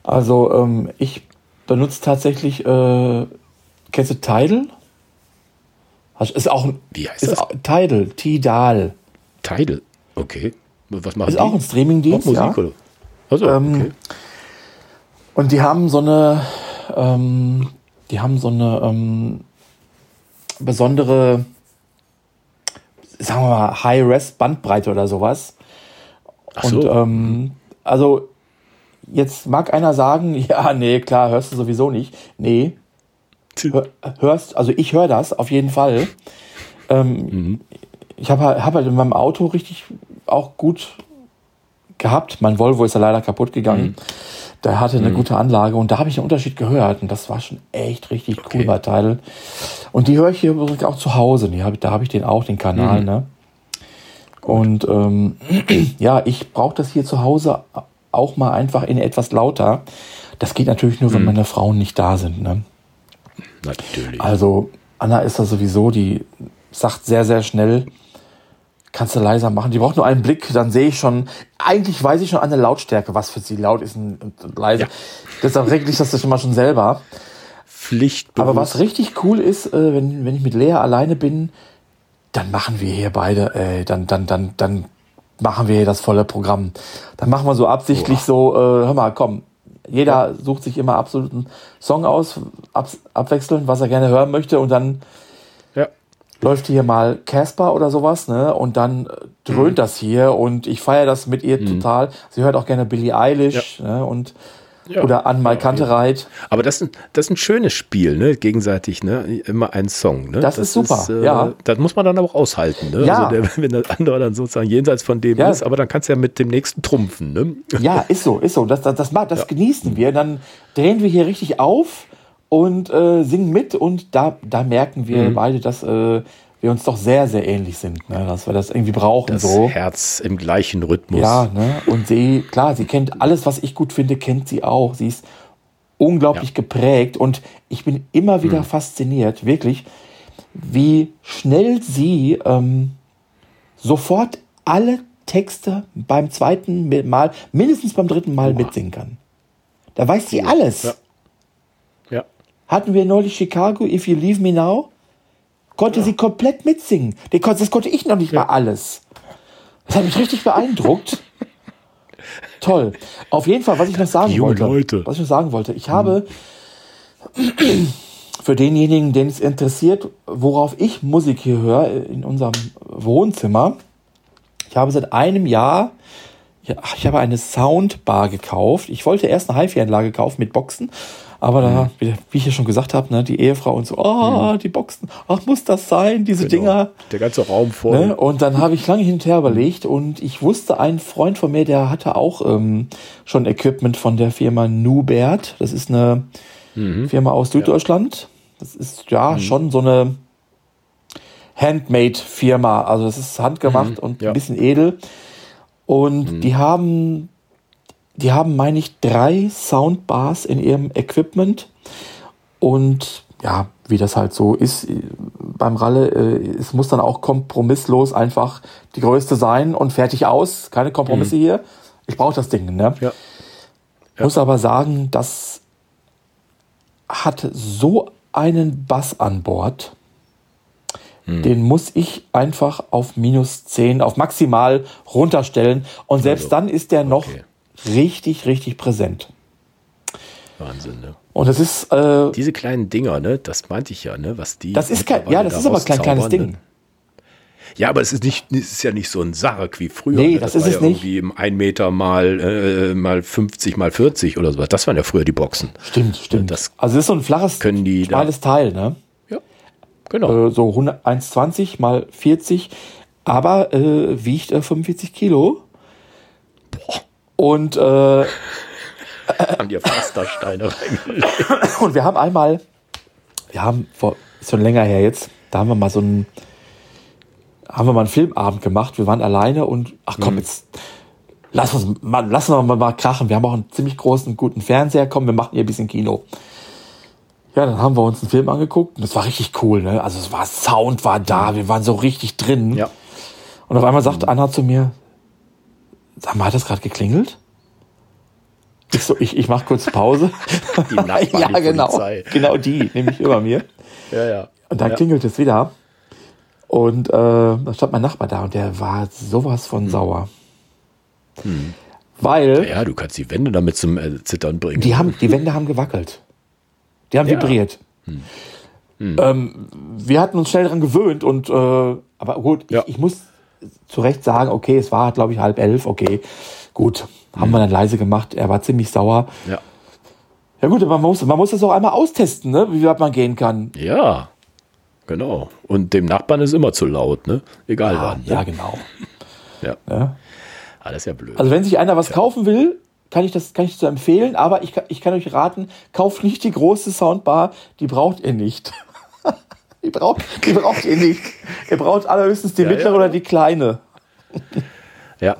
Also ähm, ich benutze tatsächlich, äh, kennst du Tidal? Ist auch Wie heißt das? Auch, Tidal, Tidal. Tidal, okay. Was machen Ist die? auch ein Streamingdienst, Musik, ja. Oder? Also, ähm, okay. Und die haben so eine, ähm, die haben so eine ähm, besondere, sagen wir mal, High-Res-Bandbreite oder sowas. Ach so. Und ähm, also jetzt mag einer sagen, (laughs) ja, nee, klar, hörst du sowieso nicht. Nee. Hör, hörst, also ich höre das auf jeden Fall. Ähm, mhm. Ich habe hab halt in meinem Auto richtig auch gut gehabt. Mein Volvo ist ja leider kaputt gegangen. Mhm. Der hatte eine mhm. gute Anlage und da habe ich einen Unterschied gehört und das war schon echt richtig okay. cool bei Tidal. Und die höre ich hier übrigens auch zu Hause. Die hab, da habe ich den auch, den Kanal, mhm. ne? Und ähm, (clears throat) ja, ich brauche das hier zu Hause auch mal einfach in etwas lauter. Das geht natürlich nur, wenn mhm. meine Frauen nicht da sind. Ne? Natürlich. Also Anna ist da sowieso, die sagt sehr, sehr schnell, kannst du leiser machen. Die braucht nur einen Blick, dann sehe ich schon, eigentlich weiß ich schon an der Lautstärke, was für sie laut ist und, leise. Ja. Deshalb regle ich das schon mal schon selber. Pflicht. Aber was richtig cool ist, äh, wenn, wenn ich mit Lea alleine bin, dann machen wir hier beide, äh, dann, dann, dann, dann machen wir hier das volle Programm. Dann machen wir so absichtlich Boah. so, äh, hör mal, komm, jeder ja. sucht sich immer absoluten Song aus, ab, abwechselnd, was er gerne hören möchte und dann läuft hier mal Casper oder sowas, ne? Und dann äh, dröhnt mhm. das hier und ich feiere das mit ihr mhm. total. Sie hört auch gerne Billie Eilish, ja. ne? Und ja. oder an Mal Kantereit. Aber das ist, ein, das ist ein schönes Spiel, ne? Gegenseitig, ne? Immer ein Song, ne? Das, das ist super, ist, äh, ja. Das muss man dann aber auch aushalten, ne? Ja. Also der, (laughs) wenn der andere dann sozusagen jenseits von dem ja. ist, aber dann kannst du ja mit dem nächsten trumpfen, ne? Ja, ist so, ist so. Das, das, das, das, das genießen wir. Dann drehen wir hier richtig auf und äh, singen mit und da, da merken wir mhm. beide, dass äh, wir uns doch sehr, sehr ähnlich sind, ne? dass wir das irgendwie brauchen. Das so. Herz im gleichen Rhythmus. Ja, ne? und sie, klar, sie kennt alles, was ich gut finde, kennt sie auch. Sie ist unglaublich ja. geprägt und ich bin immer wieder mhm. fasziniert, wirklich, wie schnell sie ähm, sofort alle Texte beim zweiten Mal, mindestens beim dritten Mal Oha. mitsingen kann. Da weiß sie alles. Ja. Hatten wir neulich Chicago, If You Leave Me Now? Konnte ja. sie komplett mitsingen. Das konnte ich noch nicht ja. mal alles. Das hat mich richtig beeindruckt. Toll. Auf jeden Fall, was ich noch sagen wollte. Leute. Was ich noch sagen wollte. Ich habe für denjenigen, den es interessiert, worauf ich Musik hier höre, in unserem Wohnzimmer. Ich habe seit einem Jahr, ja, ich habe eine Soundbar gekauft. Ich wollte erst eine HiFi-Anlage kaufen mit Boxen, aber da, mhm. wie, ich ja schon gesagt habe, ne, die Ehefrau und so, oh, mhm. die Boxen, ach, muss das sein, diese genau. Dinger. Der ganze Raum voll. Ne? Und dann habe ich lange hin und her überlegt und ich wusste, ein Freund von mir, der hatte auch ähm, schon Equipment von der Firma Nubert. Das ist eine mhm. Firma aus Süddeutschland. Das ist ja mhm. schon so eine Handmade-Firma. Also das ist handgemacht mhm. und ja. ein bisschen edel. Und mhm. die haben die haben, meine ich, drei Soundbars in ihrem Equipment. Und ja, wie das halt so ist beim Ralle, äh, es muss dann auch kompromisslos einfach die größte sein und fertig aus. Keine Kompromisse mhm. hier. Ich brauche das Ding, ne? Ja. Ja. Muss aber sagen, das hat so einen Bass an Bord. den muss ich einfach auf minus 10, auf maximal runterstellen. Und selbst Also, dann ist der noch okay. Richtig, richtig präsent. Wahnsinn, ne? Und es ist, äh, Diese kleinen Dinger, ne, das meinte ich ja, ne, was die. das ist kein, ja, das ist aber kein kleines zaubern, Ding. Ne? Ja, aber es ist nicht, es ist ja nicht so ein Sarg wie früher. Nee, ne? das ist war es ja nicht. Irgendwie im 1 Meter mal, äh, mal 50 mal 40 oder sowas. Das waren ja früher die Boxen. Stimmt, stimmt. Das also es ist so ein flaches, können die da- schmales Teil, ne? Ja, genau. Äh, so 100 1,20 mal 40, aber äh, wiegt äh, 45 Kilo. Und, äh, (laughs) Haben die Pflastersteine reingelegt. und wir haben einmal, wir haben vor, schon länger her jetzt, da haben wir mal so einen, haben wir mal einen Filmabend gemacht. Wir waren alleine und, ach Mhm. komm, jetzt, lass uns mal, lass uns mal, mal krachen. Wir haben auch einen ziemlich großen, guten Fernseher. Komm, wir machen hier ein bisschen Kino. Ja, dann haben wir uns einen Film angeguckt und das war richtig cool, ne? Also es war Sound war da, wir waren so richtig drin. Ja. Und auf einmal sagt Anna zu mir, sag mal, hat das gerade geklingelt? Ich so, ich, ich mach kurz Pause. (laughs) Die Nachbarn, (laughs) ja, die genau. Polizei. Genau die, nämlich über mir. Ja, ja. Und dann ja. klingelt es wieder. Und äh, da stand mein Nachbar da und der war sowas von sauer. Weil Ja, du kannst die Wände damit zum äh, Zittern bringen. die haben, die Wände haben gewackelt. Die haben Ja. vibriert. Ähm, wir hatten uns schnell daran gewöhnt und äh, aber gut, Ja. ich, ich muss zu Recht sagen, okay, es war, glaube ich, halb elf, okay, gut, haben wir dann leise gemacht. Er war ziemlich sauer. ja. Ja gut, man muss, man muss das auch einmal austesten, ne? wie weit man gehen kann. ja, genau. Und dem Nachbarn ist immer zu laut, ne? Egal Ah, wann. Ne? ja, genau. Ja. Ja. Ah, das ist ja blöd. Also wenn sich einer was kaufen will, kann ich das kann ich so empfehlen, aber ich, ich kann euch raten, kauft nicht die große Soundbar, die braucht ihr nicht. Die, braucht, die braucht ihr nicht. Ihr braucht allerhöchstens die Ja, mittlere ja. oder die kleine. Ja.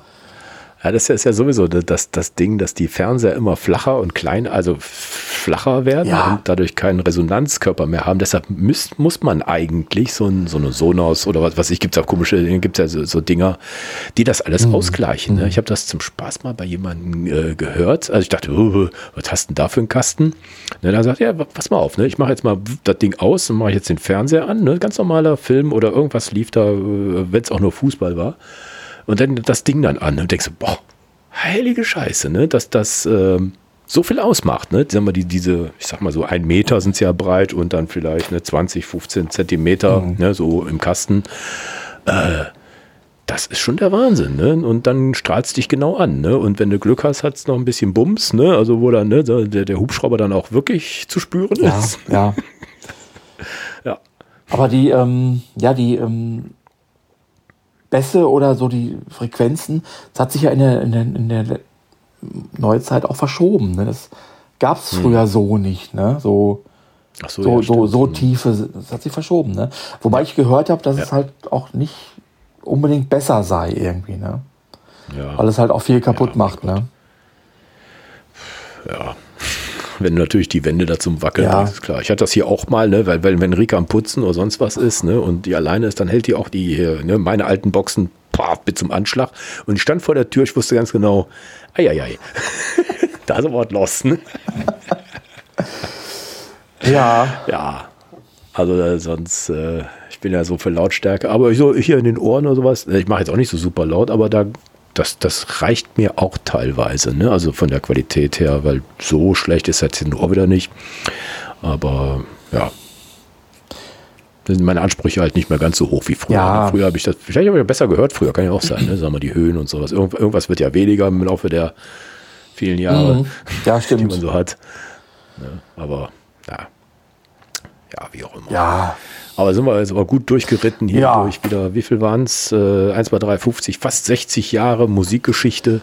Ja, das ist ja sowieso das, das Ding, dass die Fernseher immer flacher und klein, also flacher werden Ja. und dadurch keinen Resonanzkörper mehr haben. Deshalb muss, muss man eigentlich so, ein, so eine Sonos oder was weiß ich, gibt es auch komische, gibt es ja so, so Dinger, die das alles Mhm. ausgleichen. Ne? Ich habe das zum Spaß mal bei jemandem äh, gehört. Also ich dachte, oh, was hast du denn da für einen Kasten? Ne, da sagt er, ja, pass mal auf, ne? ich mache jetzt mal das Ding aus und mache jetzt den Fernseher an. Ne? Ganz normaler Film oder irgendwas lief da, wenn es auch nur Fußball war. Und dann das Ding dann an und denkst du, boah, heilige Scheiße, ne? Dass das ähm, so viel ausmacht, ne? Sagen wir, die, diese, ich sag mal so ein Meter sind ja breit und dann vielleicht ne, 20, 15 Zentimeter, ne, so im Kasten. Äh, das ist schon der Wahnsinn, ne? Und dann strahlst dich genau an, ne? Und wenn du Glück hast, hat's noch ein bisschen Bums, ne? Also wo dann, ne, der, der Hubschrauber dann auch wirklich zu spüren Ja, ist. ja. (laughs) Ja. Aber die, ähm, ja, die ähm, Bässe oder so die Frequenzen, das hat sich ja in der, in der, in der Neuzeit auch verschoben. Ne? Das gab es früher so nicht. Ne? So, so, so, ja, so, so tiefe, das hat sich verschoben. Ne? Wobei ich gehört habe, dass es halt auch nicht unbedingt besser sei irgendwie. Ne? ja. Weil es halt auch viel kaputt Ja, macht. Ne? Ja. Wenn natürlich die Wände da zum Wackeln, Ja. ist klar. Ich hatte das hier auch mal, ne, weil, weil wenn Rika am Putzen oder sonst was ist, ne, und die alleine ist, dann hält die auch die, ne, meine alten Boxen bis zum Anschlag. Und ich stand vor der Tür, ich wusste ganz genau, eieiei, (laughs) da ist aber was los, ne? Ja, Ja, also äh, sonst, äh, ich bin ja so für Lautstärke, aber so hier in den Ohren oder sowas, äh, ich mache jetzt auch nicht so super laut, aber da, das, das reicht mir auch teilweise, ne? also von der Qualität her, weil so schlecht ist jetzt Ohr wieder nicht, aber ja. Da sind meine Ansprüche halt nicht mehr ganz so hoch wie früher. Ja. Früher habe ich das, vielleicht habe ich ja besser gehört, früher kann ja auch sein, ne? sagen wir die Höhen und sowas. Irgend, irgendwas wird ja weniger im Laufe der vielen Jahre Mhm. ja, (laughs) die man stimmt. so hat. Ne? Aber ja. Ja, wie auch immer. Ja, Aber sind wir jetzt aber gut durchgeritten hier Ja. durch wieder, wie viel waren es? Äh, 1, 2, 3, 50, fast 60 Jahre Musikgeschichte.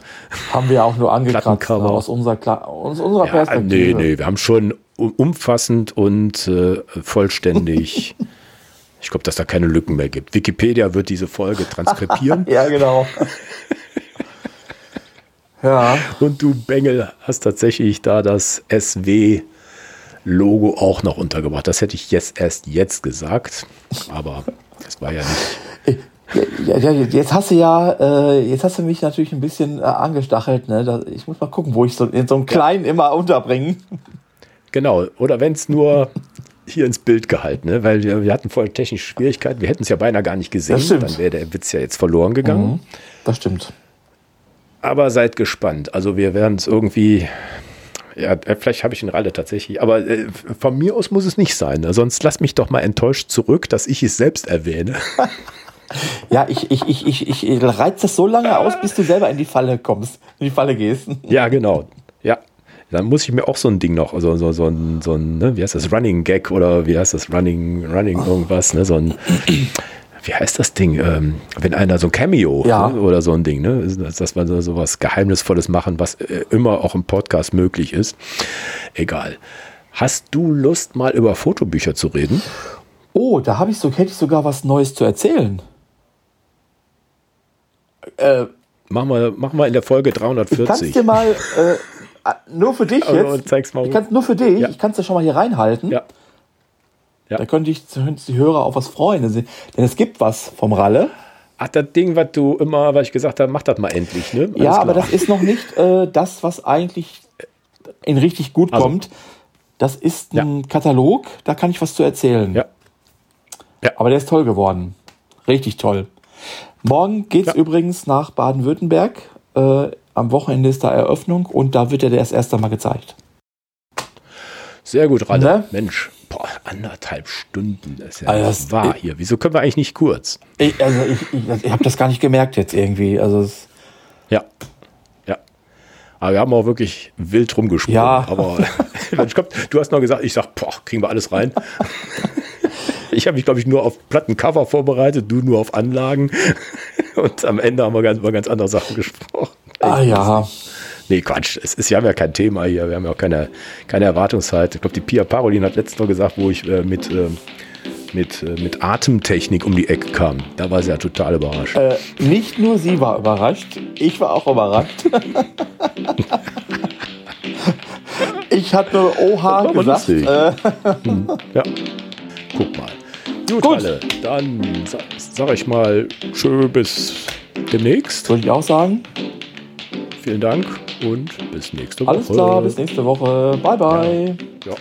haben wir auch nur angekratzt ne? Aus unserer, Kla aus unserer Ja, Perspektive. nee, nee, wir haben schon um- umfassend und äh, vollständig. (laughs) ich glaube, dass da keine Lücken mehr gibt. Wikipedia wird diese Folge transkribieren. (laughs) Ja, genau. (laughs) ja, Und du Bengel hast tatsächlich da das SW-Logo auch noch untergebracht. Das hätte ich jetzt erst jetzt gesagt, aber das war ja nicht. ja, ja, jetzt hast du ja, äh, jetzt hast du mich natürlich ein bisschen äh, angestachelt. Ne? Da, ich muss mal gucken, wo ich so in so einem kleinen immer unterbringen. Genau, oder wenn es nur hier ins Bild gehalten, ne? weil wir, wir hatten voll technische Schwierigkeiten. Wir hätten es ja beinahe gar nicht gesehen. Dann wäre der Witz ja jetzt verloren gegangen. Mhm, das stimmt. Aber seid gespannt. Also wir werden es irgendwie, ja, äh, vielleicht habe ich ihn Ralle tatsächlich, aber äh, von mir aus muss es nicht sein. Ne? Sonst lass mich doch mal enttäuscht zurück, dass ich es selbst erwähne. (laughs) ja, ich, ich, ich, ich, ich reiz das so lange aus, bis du selber in die Falle kommst, in die Falle gehst. (laughs) Ja, genau. Ja, dann muss ich mir auch so ein Ding noch, also so, so ein, so ein ne, wie heißt das, Running Gag oder wie heißt das, Running, Running irgendwas, ne, so ein, wie heißt das Ding, ähm, wenn einer so ein Cameo ja. ne, oder so ein Ding, ne, dass wir so was Geheimnisvolles machen, was äh, immer auch im Podcast möglich ist. Egal. Hast du Lust, mal über Fotobücher zu reden? Oh, da habe ich so, hätte ich sogar was Neues zu erzählen. Äh, machen wir, machen wir in der Folge 340. Kannst dir mal äh, Ah, nur für dich (laughs) also, jetzt. Zeig's mal. Ich kann's nur für dich. Ja. Ich kann es ja schon mal hier reinhalten. Ja. Ja. Da könnte ich die Hörer auf was freuen. Denn es gibt was vom Ralle. Ach, das Ding, was du immer, was ich gesagt habe, mach das mal endlich, ne? Ja, klar. aber das ist noch nicht äh, das, was eigentlich in richtig gut also. kommt. Das ist ein ja. Katalog, da kann ich was zu erzählen. Ja. ja. Aber der ist toll geworden. Richtig toll. Morgen geht's ja. übrigens nach Baden-Württemberg. Äh, am Wochenende ist da Eröffnung und da wird er das erste Mal gezeigt. Sehr gut, Ralle. Ne? Mensch, boah, anderthalb Stunden. Das ist ja also das, wahr hier. Wieso können wir eigentlich nicht kurz? Ich, also ich, ich, ich habe das gar nicht gemerkt jetzt irgendwie. Also ja, ja. Aber wir haben auch wirklich wild rumgesprochen. Ja. Aber (laughs) Mensch, komm, du hast noch gesagt, ich sag, boah, kriegen wir alles rein. (laughs) ich habe mich, glaube ich, nur auf Plattencover vorbereitet, du nur auf Anlagen. (laughs) Und am Ende haben wir ganz, über ganz andere Sachen gesprochen. Ah ja. Nee, Quatsch. Es ist ja kein Thema hier. Wir haben ja auch keine, keine Erwartungszeit. Ich glaube, die Pia Parolin hat letztens noch gesagt, wo ich äh, mit, äh, mit, äh, mit Atemtechnik um die Ecke kam. Da war sie ja total überrascht. Äh, nicht nur sie war überrascht, ich war auch überrascht. (laughs) ich hatte Oha gesagt. Äh. hm, ja. Guck mal. Gut, Gut. Alle, dann sag, sag ich mal, schön bis demnächst. Würde ich auch sagen. Vielen Dank und bis nächste Woche. Alles klar, bis nächste Woche. Bye, bye. Ja. ja.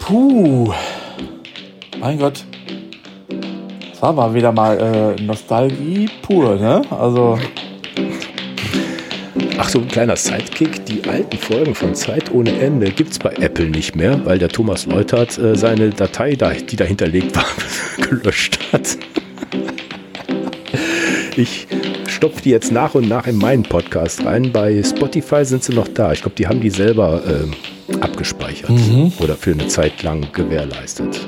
Puh. Mein Gott. Das war mal wieder mal äh, Nostalgie pur, ne? Also. Ach so, ein kleiner Sidekick. Die alten Folgen von Zeit ohne Ende gibt es bei Apple nicht mehr, weil der Thomas Leutert äh, seine Datei, da, die da hinterlegt war, (laughs) gelöscht hat. ich stopfe die jetzt nach und nach in meinen Podcast rein. Bei Spotify sind sie noch da. Ich glaube, die haben die selber äh, abgespeichert mhm. oder für eine Zeit lang gewährleistet.